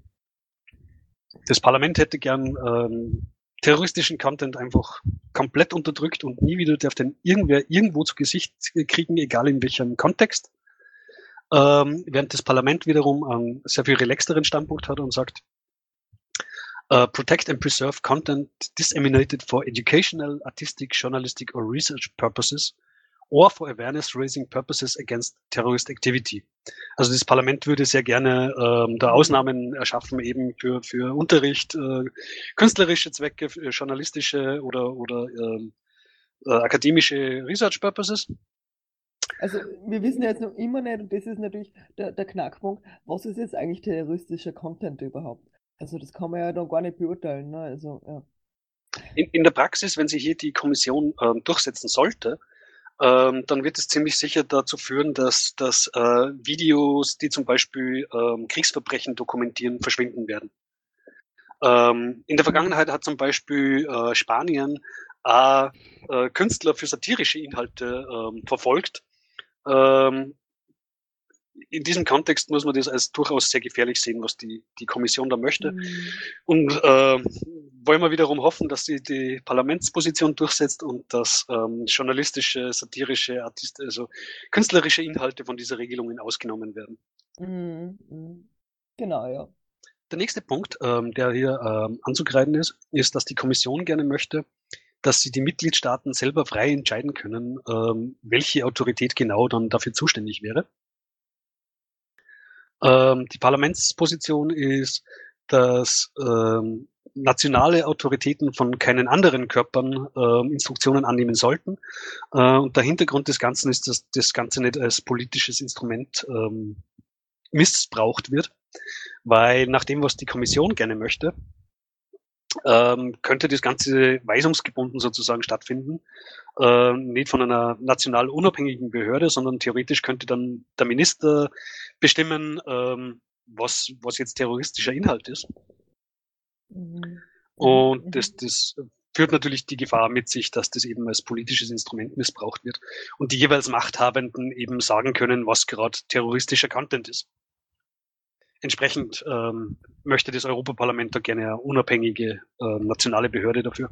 das Parlament hätte gern ähm, terroristischen Content einfach komplett unterdrückt und nie wieder darf den irgendwer irgendwo zu Gesicht kriegen, egal in welchem Kontext. Ähm, während das Parlament wiederum einen sehr viel relaxteren Standpunkt hat und sagt, uh, protect and preserve content disseminated for educational, artistic, journalistic or research purposes or for awareness raising purposes against terrorist activity. Also das Parlament würde sehr gerne ähm, da Ausnahmen erschaffen, eben für, für Unterricht, äh, künstlerische Zwecke, journalistische oder, oder ähm, äh, akademische Research Purposes. Also wir wissen ja jetzt noch immer nicht, und das ist natürlich der, der Knackpunkt, was ist jetzt eigentlich terroristischer Content überhaupt? Also das kann man ja dann gar nicht beurteilen. Ne? Also, ja. in, in der Praxis, wenn sich hier die Kommission äh, durchsetzen sollte, ähm, dann wird es ziemlich sicher dazu führen, dass, dass äh, Videos, die zum Beispiel ähm, Kriegsverbrechen dokumentieren, verschwinden werden. Ähm, in der mhm. Vergangenheit hat zum Beispiel äh, Spanien äh, äh, Künstler für satirische Inhalte ähm, verfolgt. Ähm, in diesem Kontext muss man das als durchaus sehr gefährlich sehen, was die, die Kommission da möchte. Mhm. Und äh, wollen wir wiederum hoffen, dass sie die Parlamentsposition durchsetzt und dass ähm, journalistische, satirische, Artist also künstlerische Inhalte von dieser Regelungen ausgenommen werden. Mhm. mhm. Genau, ja. Der nächste Punkt, ähm, der hier ähm, anzugreifen ist, ist, dass die Kommission gerne möchte, dass sie die Mitgliedstaaten selber frei entscheiden können, ähm, welche Autorität genau dann dafür zuständig wäre. Ähm, die Parlamentsposition ist, dass ähm, nationale Autoritäten von keinen anderen Körpern äh, Instruktionen annehmen sollten. Äh, und der Hintergrund des Ganzen ist, dass das Ganze nicht als politisches Instrument ähm, missbraucht wird, weil nach dem, was die Kommission gerne möchte, ähm, könnte das Ganze weisungsgebunden sozusagen stattfinden. Äh, nicht von einer national unabhängigen Behörde, sondern theoretisch könnte dann der Minister bestimmen, ähm, was, was jetzt terroristischer Inhalt ist. Mhm. Und das, das führt natürlich die Gefahr mit sich, dass das eben als politisches Instrument missbraucht wird und die jeweils Machthabenden eben sagen können, was gerade terroristischer Content ist. Entsprechend ähm, möchte das Europaparlament da gerne eine unabhängige äh, nationale Behörde dafür.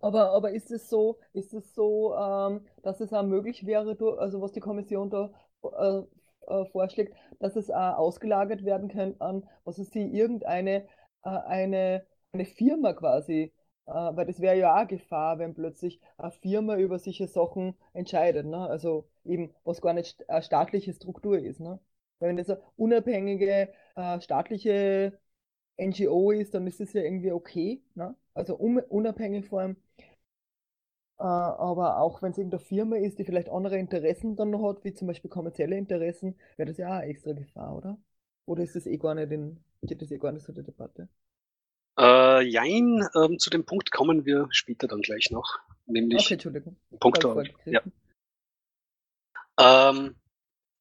Aber, aber ist es so, ist es so, ähm, dass es auch möglich wäre, also was die Kommission da äh, äh, vorschlägt, dass es auch ausgelagert werden könnte an, was ist die, irgendeine äh, eine, eine Firma quasi, äh, weil das wäre ja auch Gefahr, wenn plötzlich eine Firma über solche Sachen entscheidet, ne? Also eben, was gar nicht eine staatliche Struktur ist, ne? Wenn das eine unabhängige äh, staatliche NGO ist, dann ist das ja irgendwie okay, ne? Also un unabhängig vor allem. Äh, aber auch wenn es irgendeine Firma ist, die vielleicht andere Interessen dann noch hat, wie zum Beispiel kommerzielle Interessen, wäre das ja auch eine extra Gefahr, oder? Oder ist das eh gar nicht in, geht das eh gar nicht so der Debatte? Äh, jein, ähm, zu dem Punkt kommen wir später dann gleich noch. Nämlich okay, Entschuldigung. Punkt. Ja. Ähm,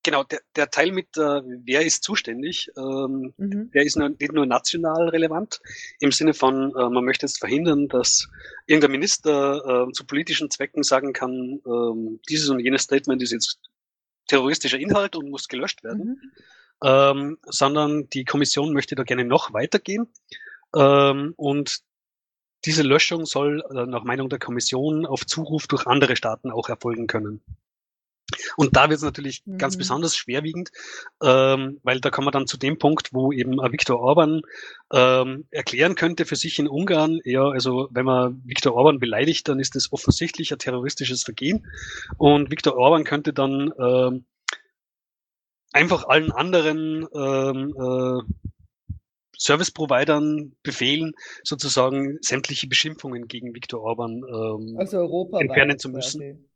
genau, der, der Teil mit, äh, wer ist zuständig, ähm, mhm. der ist nur, nicht nur national relevant, im Sinne von, äh, man möchte jetzt verhindern, dass irgendein Minister äh, zu politischen Zwecken sagen kann, äh, dieses und jenes Statement ist jetzt terroristischer Inhalt und muss gelöscht werden, mhm. Ähm, sondern die Kommission möchte da gerne noch weitergehen ähm, und diese Löschung soll äh, nach Meinung der Kommission auf Zuruf durch andere Staaten auch erfolgen können. Und da wird es natürlich mhm. ganz besonders schwerwiegend, ähm, weil da kommen wir dann zu dem Punkt, wo eben Viktor Orban ähm, erklären könnte für sich in Ungarn, ja, also wenn man Viktor Orban beleidigt, dann ist das offensichtlich ein terroristisches Vergehen. Und Viktor Orban könnte dann ähm, einfach allen anderen ähm, äh, Service-Providern befehlen, sozusagen sämtliche Beschimpfungen gegen Viktor Orban ähm, also entfernen zu müssen.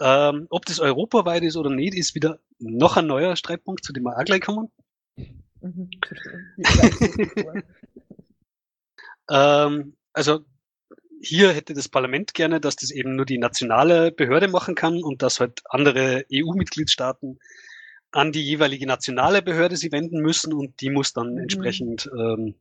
Ähm, ob das europaweit ist oder nicht, ist wieder noch ein neuer Streitpunkt, zu dem wir auch gleich kommen. Mhm, [laughs] ähm, also hier hätte das Parlament gerne, dass das eben nur die nationale Behörde machen kann und dass halt andere EU-Mitgliedstaaten an die jeweilige nationale Behörde sie wenden müssen und die muss dann mhm. entsprechend ähm,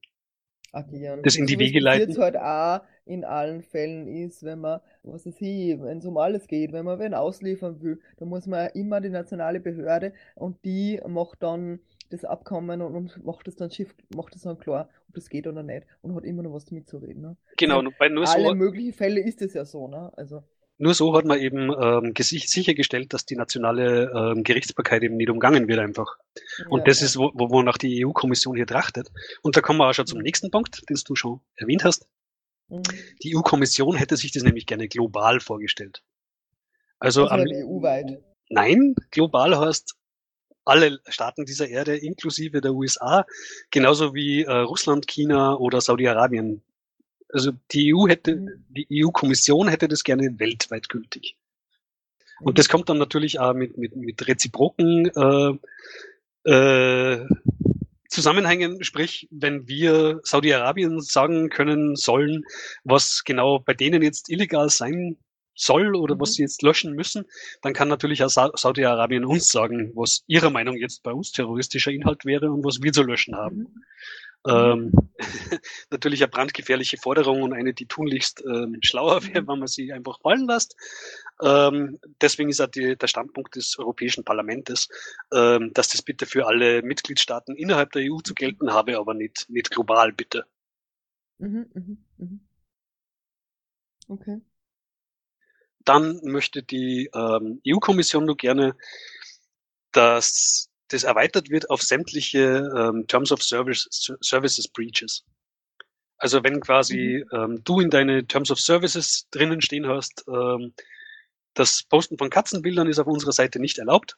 Agieren. das in die Wege leiten. Jetzt halt auch in allen Fällen ist, wenn man, was ist hier, wenn es um alles geht, wenn man wen ausliefern will, dann muss man immer die nationale Behörde und die macht dann das Abkommen und, und macht es dann Schiff, macht es dann klar, ob das geht oder nicht und hat immer noch was damit zu reden. Ne? Genau, also, weil nur alle so. Möglichen Fälle ist es ja so, ne? Also. Nur so hat man eben ähm, sichergestellt, dass die nationale ähm, Gerichtsbarkeit eben nicht umgangen wird einfach. Und ja, das ja. ist, wo, wonach die EU-Kommission hier trachtet. Und da kommen wir auch schon zum mhm. nächsten Punkt, den du schon erwähnt hast. Mhm. Die EU-Kommission hätte sich das nämlich gerne global vorgestellt. Also, also EU-weit. Nein, global heißt alle Staaten dieser Erde, inklusive der USA, genauso wie äh, Russland, China oder Saudi-Arabien also die EU hätte, mhm. die EU-Kommission hätte das gerne weltweit gültig. Und mhm. das kommt dann natürlich auch mit, mit, mit reziproken äh, äh, Zusammenhängen, sprich, wenn wir Saudi-Arabien sagen können sollen, was genau bei denen jetzt illegal sein soll oder mhm. was sie jetzt löschen müssen, dann kann natürlich auch Sa Saudi-Arabien uns sagen, was ihrer Meinung jetzt bei uns terroristischer Inhalt wäre und was wir zu löschen haben. Mhm. Ähm, [laughs] natürlich eine brandgefährliche Forderung und eine, die tunlichst ähm, schlauer wäre, wenn man sie einfach fallen lässt. Ähm, deswegen ist auch die, der Standpunkt des Europäischen Parlaments, ähm, dass das bitte für alle Mitgliedstaaten innerhalb der EU zu gelten habe, aber nicht, nicht global, bitte. Mhm, mh, mh. Okay. Dann möchte die ähm, EU-Kommission nur gerne, dass das erweitert wird auf sämtliche ähm, Terms of Service, Services Breaches. Also wenn quasi mhm. ähm, du in deine Terms of Services drinnen stehen hast, ähm, das Posten von Katzenbildern ist auf unserer Seite nicht erlaubt.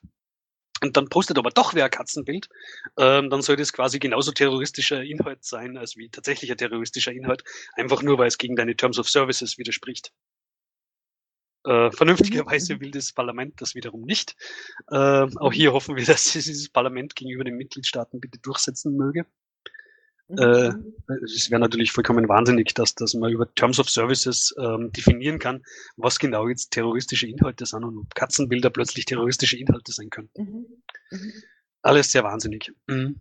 Und dann postet aber doch wer ein Katzenbild, ähm, dann soll das quasi genauso terroristischer Inhalt sein, als wie tatsächlicher terroristischer Inhalt, einfach nur weil es gegen deine Terms of Services widerspricht. Äh, vernünftigerweise mhm. will das Parlament das wiederum nicht. Äh, auch hier hoffen wir, [laughs] dass dieses Parlament gegenüber den Mitgliedstaaten bitte durchsetzen möge. Äh, mhm. es wäre natürlich vollkommen wahnsinnig, dass, dass man über Terms of Services ähm, definieren kann, was genau jetzt terroristische Inhalte sind und ob Katzenbilder plötzlich terroristische Inhalte sein können. Mhm. Mhm. Alles sehr wahnsinnig. Mhm.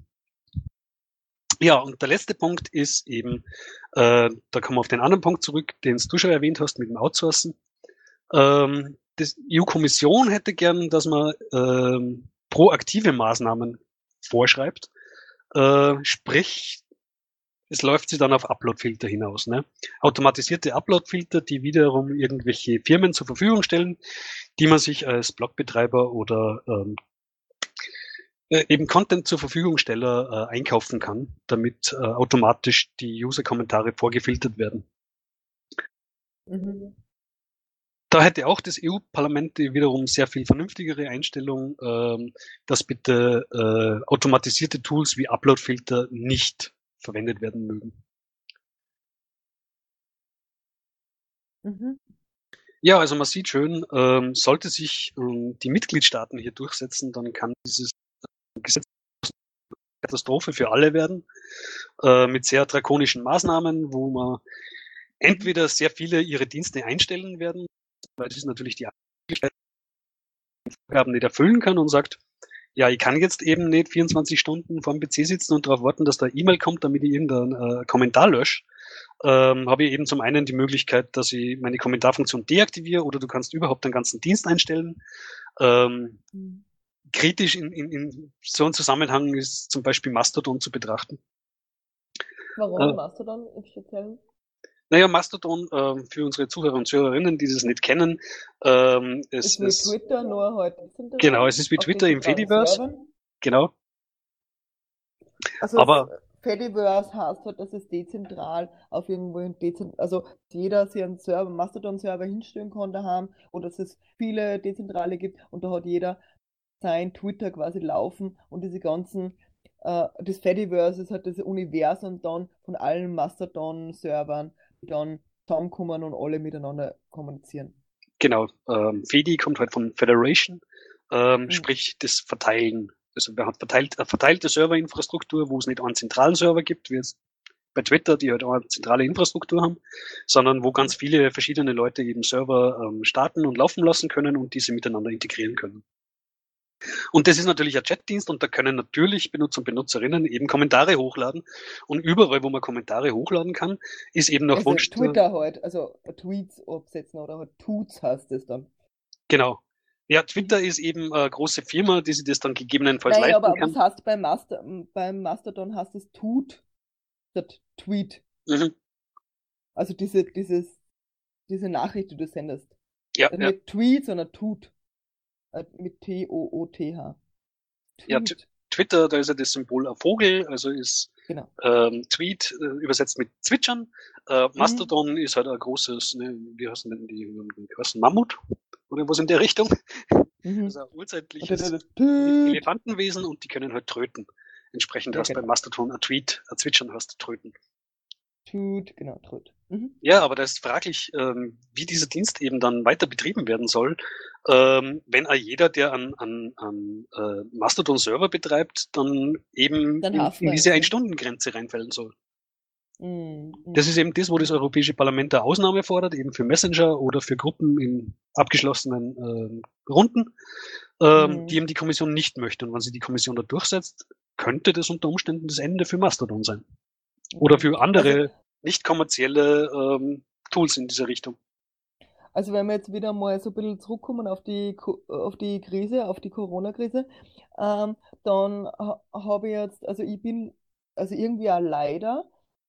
Ja, und der letzte Punkt ist eben, äh, da kommen wir auf den anderen Punkt zurück, den du schon erwähnt hast mit dem Outsourcen. Ähm, die EU-Kommission hätte gern, dass man ähm, proaktive Maßnahmen vorschreibt. Äh, sprich, es läuft sie dann auf Uploadfilter hinaus. Ne? Automatisierte Uploadfilter, die wiederum irgendwelche Firmen zur Verfügung stellen, die man sich als Blogbetreiber oder ähm, äh, eben Content zur Verfügungsteller äh, einkaufen kann, damit äh, automatisch die User-Kommentare vorgefiltert werden. Mhm. Da hätte auch das EU-Parlament wiederum sehr viel vernünftigere Einstellung, ähm, dass bitte äh, automatisierte Tools wie Uploadfilter nicht verwendet werden mögen. Mhm. Ja, also man sieht schön, ähm, sollte sich ähm, die Mitgliedstaaten hier durchsetzen, dann kann dieses Gesetz Katastrophe für alle werden, äh, mit sehr drakonischen Maßnahmen, wo man entweder sehr viele ihre Dienste einstellen werden, weil das ist natürlich die Aufgaben nicht erfüllen kann und sagt, ja, ich kann jetzt eben nicht 24 Stunden vor dem PC sitzen und darauf warten, dass da E-Mail kommt, damit ich irgendeinen äh, Kommentar lösche. Ähm, habe ich eben zum einen die Möglichkeit, dass ich meine Kommentarfunktion deaktiviere oder du kannst überhaupt den ganzen Dienst einstellen. Ähm, mhm. Kritisch in, in, in so einem Zusammenhang ist zum Beispiel Mastodon zu betrachten. Warum äh, Mastodon im Speziellen? Naja, Mastodon, ähm, für unsere Zuhörer und Zuhörerinnen, die das nicht kennen, ähm, es ist wie Twitter, nur heute. Genau, es ist wie Twitter im Fediverse. Genau. Also Aber Fediverse heißt halt, dass es dezentral auf irgendwo dezentral, also jeder sich einen Server, Mastodon-Server hinstellen kann daheim oder dass es viele dezentrale gibt und da hat jeder sein Twitter quasi laufen und diese ganzen, äh, das Fediverse ist halt das Universum dann von allen Mastodon-Servern dann zusammenkommen und alle miteinander kommunizieren. Genau, ähm, FEDI kommt halt von Federation, ähm, mhm. sprich das Verteilen. Also man hat verteilt, äh, verteilte Serverinfrastruktur, wo es nicht einen zentralen Server gibt, wie jetzt bei Twitter, die halt auch eine zentrale Infrastruktur haben, sondern wo ganz viele verschiedene Leute eben Server ähm, starten und laufen lassen können und diese miteinander integrieren können. Und das ist natürlich ein Chatdienst und da können natürlich Benutzer und Benutzerinnen eben Kommentare hochladen. Und überall, wo man Kommentare hochladen kann, ist eben noch also Wunsch. Twitter halt, also Tweets absetzen oder halt Tuts heißt es dann. Genau. Ja, Twitter ist eben eine große Firma, die sich das dann gegebenenfalls Nein, leisten aber kann. was heißt beim, Master, beim Mastodon heißt es Tut statt Tweet. Mhm. Also diese, dieses, diese Nachricht, die du sendest. Ja, also ja. Nicht Tweet, sondern Tut. Äh, mit T-O-O-T-H. Ja, Twitter, da ist ja das Symbol ein Vogel, also ist genau. ähm, Tweet äh, übersetzt mit Zwitschern. Äh, mhm. Mastodon mhm. ist halt ein großes, ne, wie heißen denn die, wie heißen Mammut? Oder was in der Richtung? Mhm. Also ein urzeitliches Elefantenwesen und die können halt tröten. Entsprechend ja, hast genau. bei Mastodon ein Tweet, ein Zwitschern hast du tröten. Tut, genau, Tut. Mhm. Ja, aber da ist fraglich, ähm, wie dieser Dienst eben dann weiter betrieben werden soll, ähm, wenn auch jeder, der an, an, an äh, Mastodon-Server betreibt, dann eben dann in, in, diese Ein-Stunden-Grenze reinfällen soll. Mhm. Das ist eben das, wo das Europäische Parlament eine Ausnahme fordert, eben für Messenger oder für Gruppen in abgeschlossenen äh, Runden, ähm, mhm. die eben die Kommission nicht möchte. Und wenn sie die Kommission da durchsetzt, könnte das unter Umständen das Ende für Mastodon sein. Oder für andere also, nicht kommerzielle ähm, Tools in dieser Richtung. Also wenn wir jetzt wieder mal so ein bisschen zurückkommen auf die, auf die Krise, auf die Corona-Krise, ähm, dann ha, habe ich jetzt, also ich bin, also irgendwie auch leider,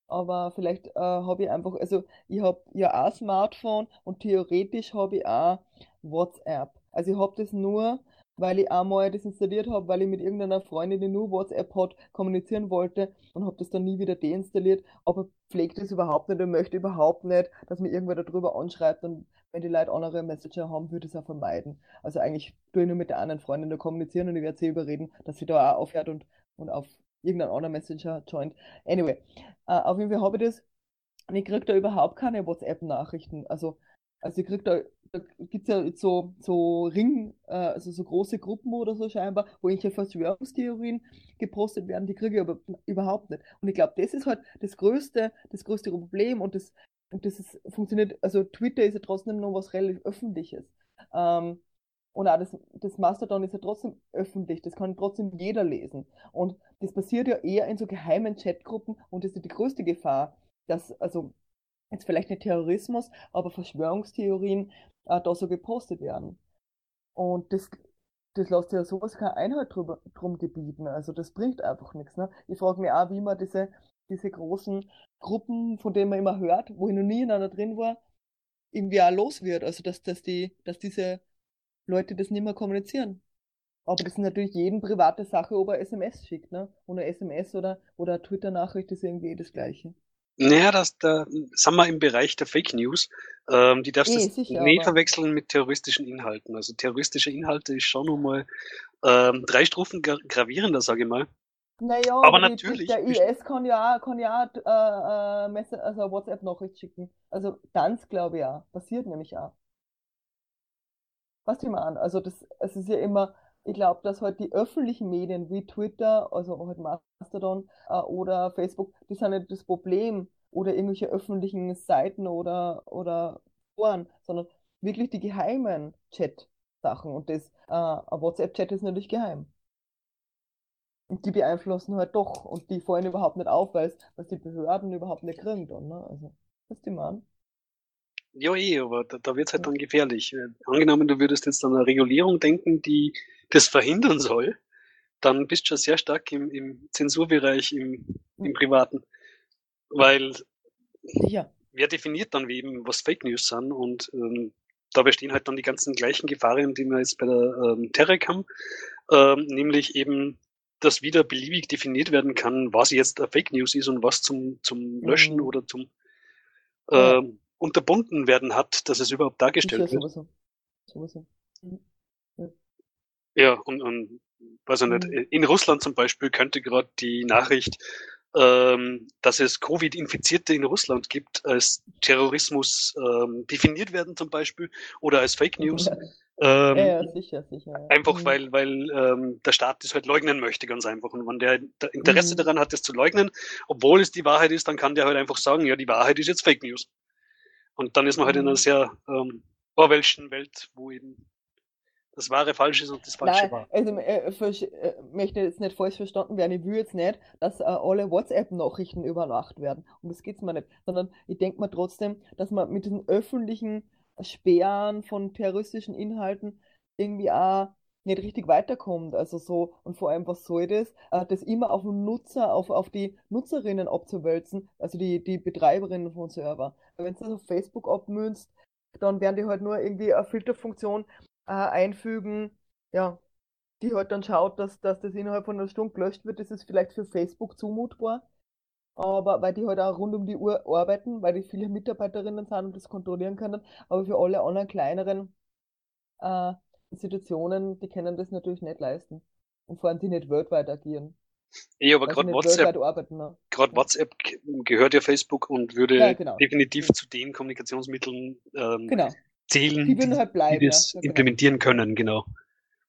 aber vielleicht äh, habe ich einfach, also ich habe ja auch ein Smartphone und theoretisch habe ich auch WhatsApp. Also ich habe das nur weil ich einmal das installiert habe, weil ich mit irgendeiner Freundin, die nur WhatsApp hat, kommunizieren wollte und habe das dann nie wieder deinstalliert, aber pflegt das überhaupt nicht und möchte überhaupt nicht, dass mir irgendwer darüber anschreibt und wenn die Leute andere Messenger haben, würde ich es auch vermeiden. Also eigentlich tue ich nur mit der anderen Freundin da kommunizieren und ich werde sie überreden, dass sie da auch aufhört und, und auf irgendeinen anderen Messenger joint. Anyway, uh, auf jeden Fall habe ich das und ich kriege da überhaupt keine WhatsApp-Nachrichten. Also, also ich kriege da da gibt es ja so, so Ring, äh, also so große Gruppen oder so scheinbar, wo irgendwelche Verschwörungstheorien gepostet werden, die kriege ich aber überhaupt nicht. Und ich glaube, das ist halt das größte, das größte Problem und das, und das ist, funktioniert, also Twitter ist ja trotzdem noch was relativ Öffentliches. Ähm, Und auch das, das Mastodon ist ja trotzdem öffentlich, das kann trotzdem jeder lesen. Und das passiert ja eher in so geheimen Chatgruppen und das ist die größte Gefahr, dass, also jetzt vielleicht nicht Terrorismus, aber Verschwörungstheorien äh, da so gepostet werden. Und das, das lässt ja sowas keine Einheit drüber, drum gebieten. Also das bringt einfach nichts. Ne? Ich frage mich auch, wie man diese, diese großen Gruppen, von denen man immer hört, wo ich noch nie in einer drin war, irgendwie auch los wird. Also dass, dass, die, dass diese Leute das nicht mehr kommunizieren. Aber das ist natürlich jedem private Sache, ob er SMS schickt, ne? Und eine SMS oder, oder Twitter-Nachricht ist irgendwie das Gleiche. Naja, das, da sind wir im Bereich der Fake News. Ähm, die darfst du sicher, nicht aber- verwechseln mit terroristischen Inhalten. Also terroristische Inhalte ist schon nochmal ähm, drei Stufen gra gravierender, sage ich mal. Naja, Aber die- natürlich, Der IS kann ja auch, kann ja auch äh, äh, Messe, also WhatsApp-Nachricht schicken. Also Tanz glaube ich auch. Passiert nämlich auch. Was ich mal an? Also das, es ist ja immer, ich glaube, dass halt die öffentlichen Medien wie Twitter, also halt Mastodon äh, oder Facebook, die sind nicht das Problem oder irgendwelche öffentlichen Seiten oder, oder Foren, sondern wirklich die geheimen Chat-Sachen. Und das, äh, WhatsApp-Chat ist natürlich geheim. Und die beeinflussen halt doch und die fallen überhaupt nicht auf, weil es die Behörden überhaupt nicht kriegen dann, ne? Also, was die meinen? Ja, eh, aber da, da wird's halt dann gefährlich. Äh, Angenommen, du würdest jetzt an eine Regulierung denken, die das verhindern soll, dann bist du schon sehr stark im, im Zensurbereich, im, im Privaten. Weil Sicher. wer definiert dann wie eben, was Fake News sind und ähm, da bestehen halt dann die ganzen gleichen Gefahren, die wir jetzt bei der ähm, Terek haben, ähm, nämlich eben, dass wieder beliebig definiert werden kann, was jetzt Fake News ist und was zum, zum Löschen Mhm. oder zum Ja. ähm, unterbunden werden hat, dass es überhaupt dargestellt wird. sowieso. Sowieso. Mhm. Ja, und, und weiß ich nicht, Mhm. in Russland zum Beispiel könnte gerade die Nachricht, ähm, dass es Covid-Infizierte in Russland gibt, als Terrorismus ähm, definiert werden zum Beispiel oder als Fake News. Ja, [laughs] Ähm, ja, ja, sicher, sicher. ja. Einfach Mhm. weil, weil ähm, der Staat das halt leugnen möchte, ganz einfach. Und wenn der der Interesse Mhm. daran hat, das zu leugnen, obwohl es die Wahrheit ist, dann kann der halt einfach sagen, ja, die Wahrheit ist jetzt Fake News. Und dann ist man halt in Mhm. einer sehr ähm, Orwellschen Welt, wo eben das Wahre falsch ist und das Falsche Nein, wahr. also äh, äh, möchte jetzt nicht falsch verstanden werden. Ich will jetzt nicht, dass äh, alle WhatsApp-Nachrichten überwacht werden. Um das geht's mir nicht. Sondern ich denke mir trotzdem, dass man mit diesen öffentlichen Sperren von terroristischen Inhalten irgendwie auch nicht richtig weiterkommt. Also so, und vor allem, was soll das? Äh, das immer auf den Nutzer, auf, auf die Nutzerinnen abzuwälzen, also die, die Betreiberinnen von Server. Wenn du das auf Facebook abmünzt, dann werden die halt nur irgendwie eine Filterfunktion äh, einfügen, ja, die halt dann schaut, dass, dass das innerhalb von einer Stunde gelöscht wird. Das ist vielleicht für Facebook zumutbar, aber weil die halt auch rund um die Uhr arbeiten, weil die viele Mitarbeiterinnen sind und das kontrollieren können. Aber für alle anderen kleineren äh, Institutionen, die können das natürlich nicht leisten. Und vor allem die nicht weltweit agieren. Eh, aber Weil sie gerade WhatsApp. Ne? gerade WhatsApp gehört ja Facebook und würde Ja, genau. definitiv zu den Kommunikationsmitteln ähm, Genau. Zählen, Die würden halt bleiben. die das. Ja, genau. implementieren können, genau.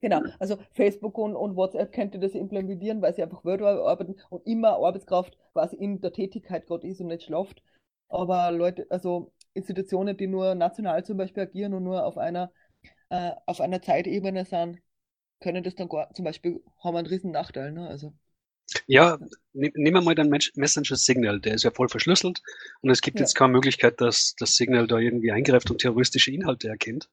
Genau, also Facebook und, und WhatsApp könnte das implementieren, weil sie einfach weltweit arbeiten und immer Arbeitskraft quasi in der Tätigkeit gerade ist und nicht schlaft. Aber Leute, also Institutionen, die nur national zum Beispiel agieren und nur auf einer, äh, auf einer Zeitebene sind, können das dann gar, zum Beispiel, haben einen riesen Nachteil, ne? Also, Ja, ne- nehmen wir mal den Mes- Messenger Signal, der ist ja voll verschlüsselt und es gibt Ja. jetzt keine Möglichkeit, dass das Signal da irgendwie eingreift und terroristische Inhalte erkennt.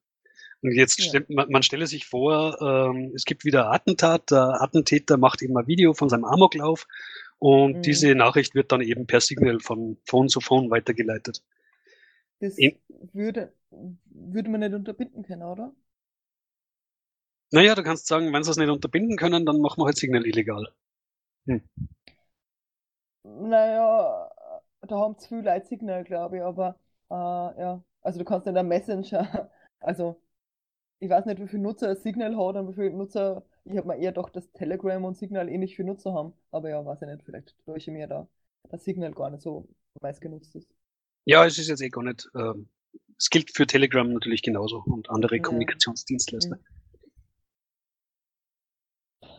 Und jetzt Ja. man, man stelle sich vor, ähm, es gibt wieder Attentat, der Attentäter macht eben ein Video von seinem Amoklauf und Mhm. diese Nachricht wird dann eben per Signal von Phone zu Phone weitergeleitet. das In- würde, würde man nicht unterbinden können, oder? Naja, du kannst sagen, wenn sie es nicht unterbinden können, dann machen wir halt Signal illegal. Naja, da haben zu viele Leute Signal, glaube ich, aber äh, ja, also du kannst nicht einen Messenger, [laughs] also ich weiß nicht, wie viele Nutzer Signal hat und wie viele Nutzer, ich habe mir eher gedacht, dass Telegram und Signal ähnlich viele Nutzer haben, aber ja, weiß ich nicht, vielleicht täusche ich mir da, dass Signal gar nicht so meist genutzt ist. Ja, es ist jetzt eh gar nicht. Ähm, es gilt für Telegram natürlich genauso und andere Ja. Kommunikationsdienstleister. Mhm.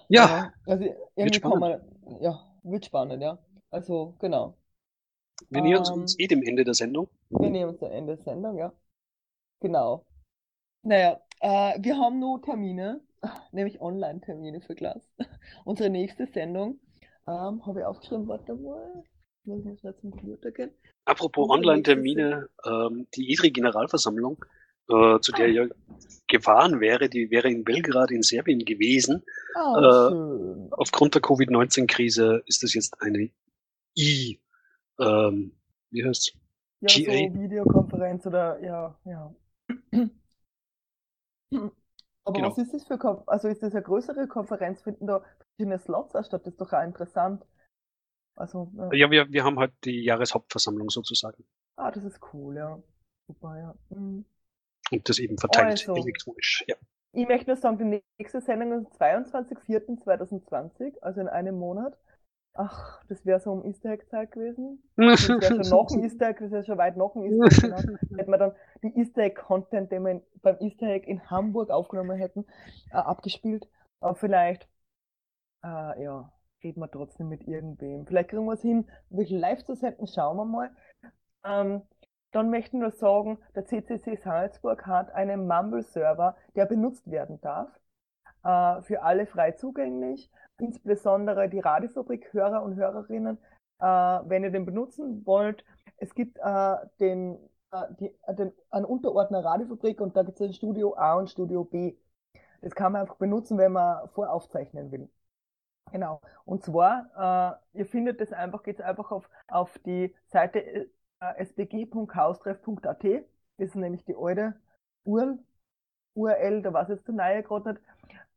Ja, also irgendwie kann man, ja, wird spannend, ja. Also, genau. wir nähern Ähm, uns eh dem Ende der Sendung. Wir nehmen uns am Ende der Sendung, ja. Genau. Naja, Äh, wir haben nur Termine, [laughs] nämlich Online-Termine für Glas. [laughs] Unsere nächste Sendung ähm, habe ich aufgeschrieben, warte mal. Muss ich schnell zum Computer gehen. Apropos Online-Termine, ähm, die IDRI-Generalversammlung, äh, zu der ja gefahren wäre, die wäre in Belgrad in Serbien gewesen. Oh, äh, aufgrund der Covid-19-Krise ist das jetzt eine I, ähm, wie heißt's? Ja, GA? so Videokonferenz oder ja, ja. Aber genau. was ist das für Konf also ist das eine größere Konferenz? Finden da verschiedene Slots statt? Das ist doch auch interessant. Also, ja, ja wir, wir haben halt die Jahreshauptversammlung sozusagen. Ah, das ist cool, ja. Super, ja. Mhm. Und das eben verteilt also, elektronisch, ja. Ich möchte nur sagen, die nächste Sendung ist 22.04.2020, also in einem Monat. Ach, das wäre so um Easter Egg Zeit gewesen. Das wäre schon [laughs] noch ein Easter Egg, das wäre schon weit noch ein Easter Egg. Genau. [laughs] Hätten wir dann die Easter Egg Content, den wir beim Easter Egg in Hamburg aufgenommen hätten, äh, abgespielt. Aber vielleicht, äh, ja, reden wir trotzdem mit irgendwem. Vielleicht kriegen wir es hin, wirklich live zu senden, schauen wir mal. Ähm, dann möchten wir sagen, der CCC Salzburg hat einen Mumble-Server, der benutzt werden darf, äh, für alle frei zugänglich insbesondere die Radiofabrik-Hörer und Hörerinnen, äh, wenn ihr den benutzen wollt. Es gibt äh, den, äh, die, den, einen Unterordner Radiofabrik und da gibt es ein Studio A und Studio B. Das kann man einfach benutzen, wenn man voraufzeichnen will. Genau. Und zwar, äh, ihr findet das einfach, geht einfach auf, auf die Seite äh, sbg.haustreff.at. Das ist nämlich die alte URL, URL da weiß ich jetzt zu nahe gerade nicht.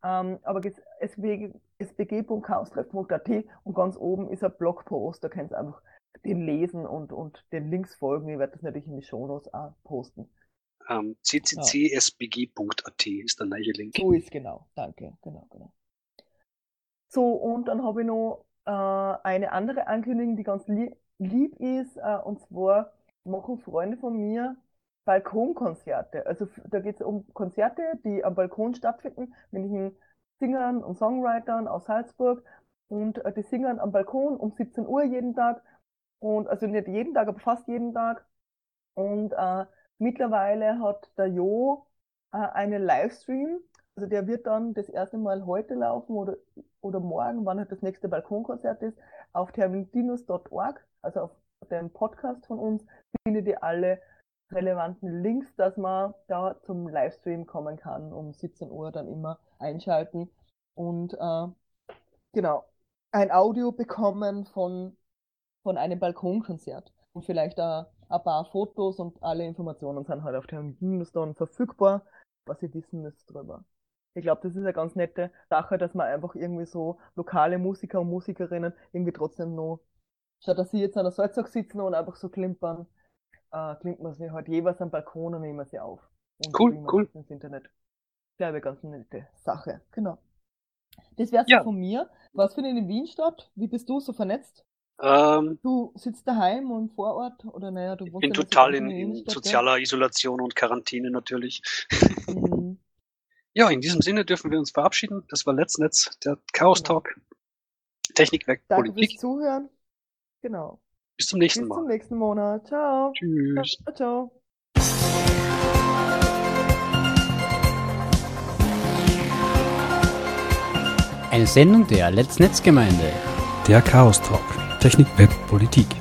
Ähm, aber geht's SBG, sbg.chaostreff.at und ganz oben ist ein Blogpost, da könnt ihr einfach den lesen und, und den Links folgen. Ich werde das natürlich in die Shownotes auch posten. Um, ähm, cccSBG.at ist der neue Link. So ist genau, danke, genau, genau. So, und dann habe ich noch äh, eine andere Ankündigung, die ganz lieb, lieb ist, äh, und zwar machen Freunde von mir Balkonkonzerte. Also da geht es um Konzerte, die am Balkon stattfinden, ich ein Singern und Songwritern aus Salzburg und äh, die singen am Balkon um 17 Uhr jeden Tag und also nicht jeden Tag, aber fast jeden Tag. Und äh, mittlerweile hat der Jo äh, einen Livestream, also der wird dann das erste Mal heute laufen oder, oder morgen, wann halt das nächste Balkonkonzert ist, auf termintinus.org, also auf dem Podcast von uns, findet ihr alle relevanten Links, dass man da zum Livestream kommen kann, um 17 Uhr dann immer einschalten und äh, genau ein Audio bekommen von, von einem Balkonkonzert und vielleicht da ein paar Fotos und alle Informationen sind halt auf dem Hindustan verfügbar, was Sie wissen müsst drüber. Ich glaube, das ist eine ganz nette Sache, dass man einfach irgendwie so lokale Musiker und Musikerinnen irgendwie trotzdem noch, statt dass sie jetzt an der Salzach sitzen und einfach so klimpern, äh, man sie halt jeweils am Balkon und nehmen sie auf. Und cool, cool. Ins Internet. Glaube ich, ganz nette Sache. Genau. Das wär's ja. von mir. Was findet in Wien statt? Wie bist du so vernetzt? Ähm, du sitzt daheim und vor Ort oder naja, du Ich bin total in, in sozialer ja? Isolation und Quarantäne natürlich. Ja, in diesem Sinne dürfen wir uns verabschieden. Das war Let's der Chaos genau. Talk. Genau. Technikwerk Danke Politik. Fürs Zuhören. Genau. Bis zum nächsten Bis Mal. Bis zum nächsten Monat. Ciao. Tschüss. Ciao. ciao. Eine Sendung der Let's Netzgemeinde. Der Chaos Talk. Technik, Web, Politik.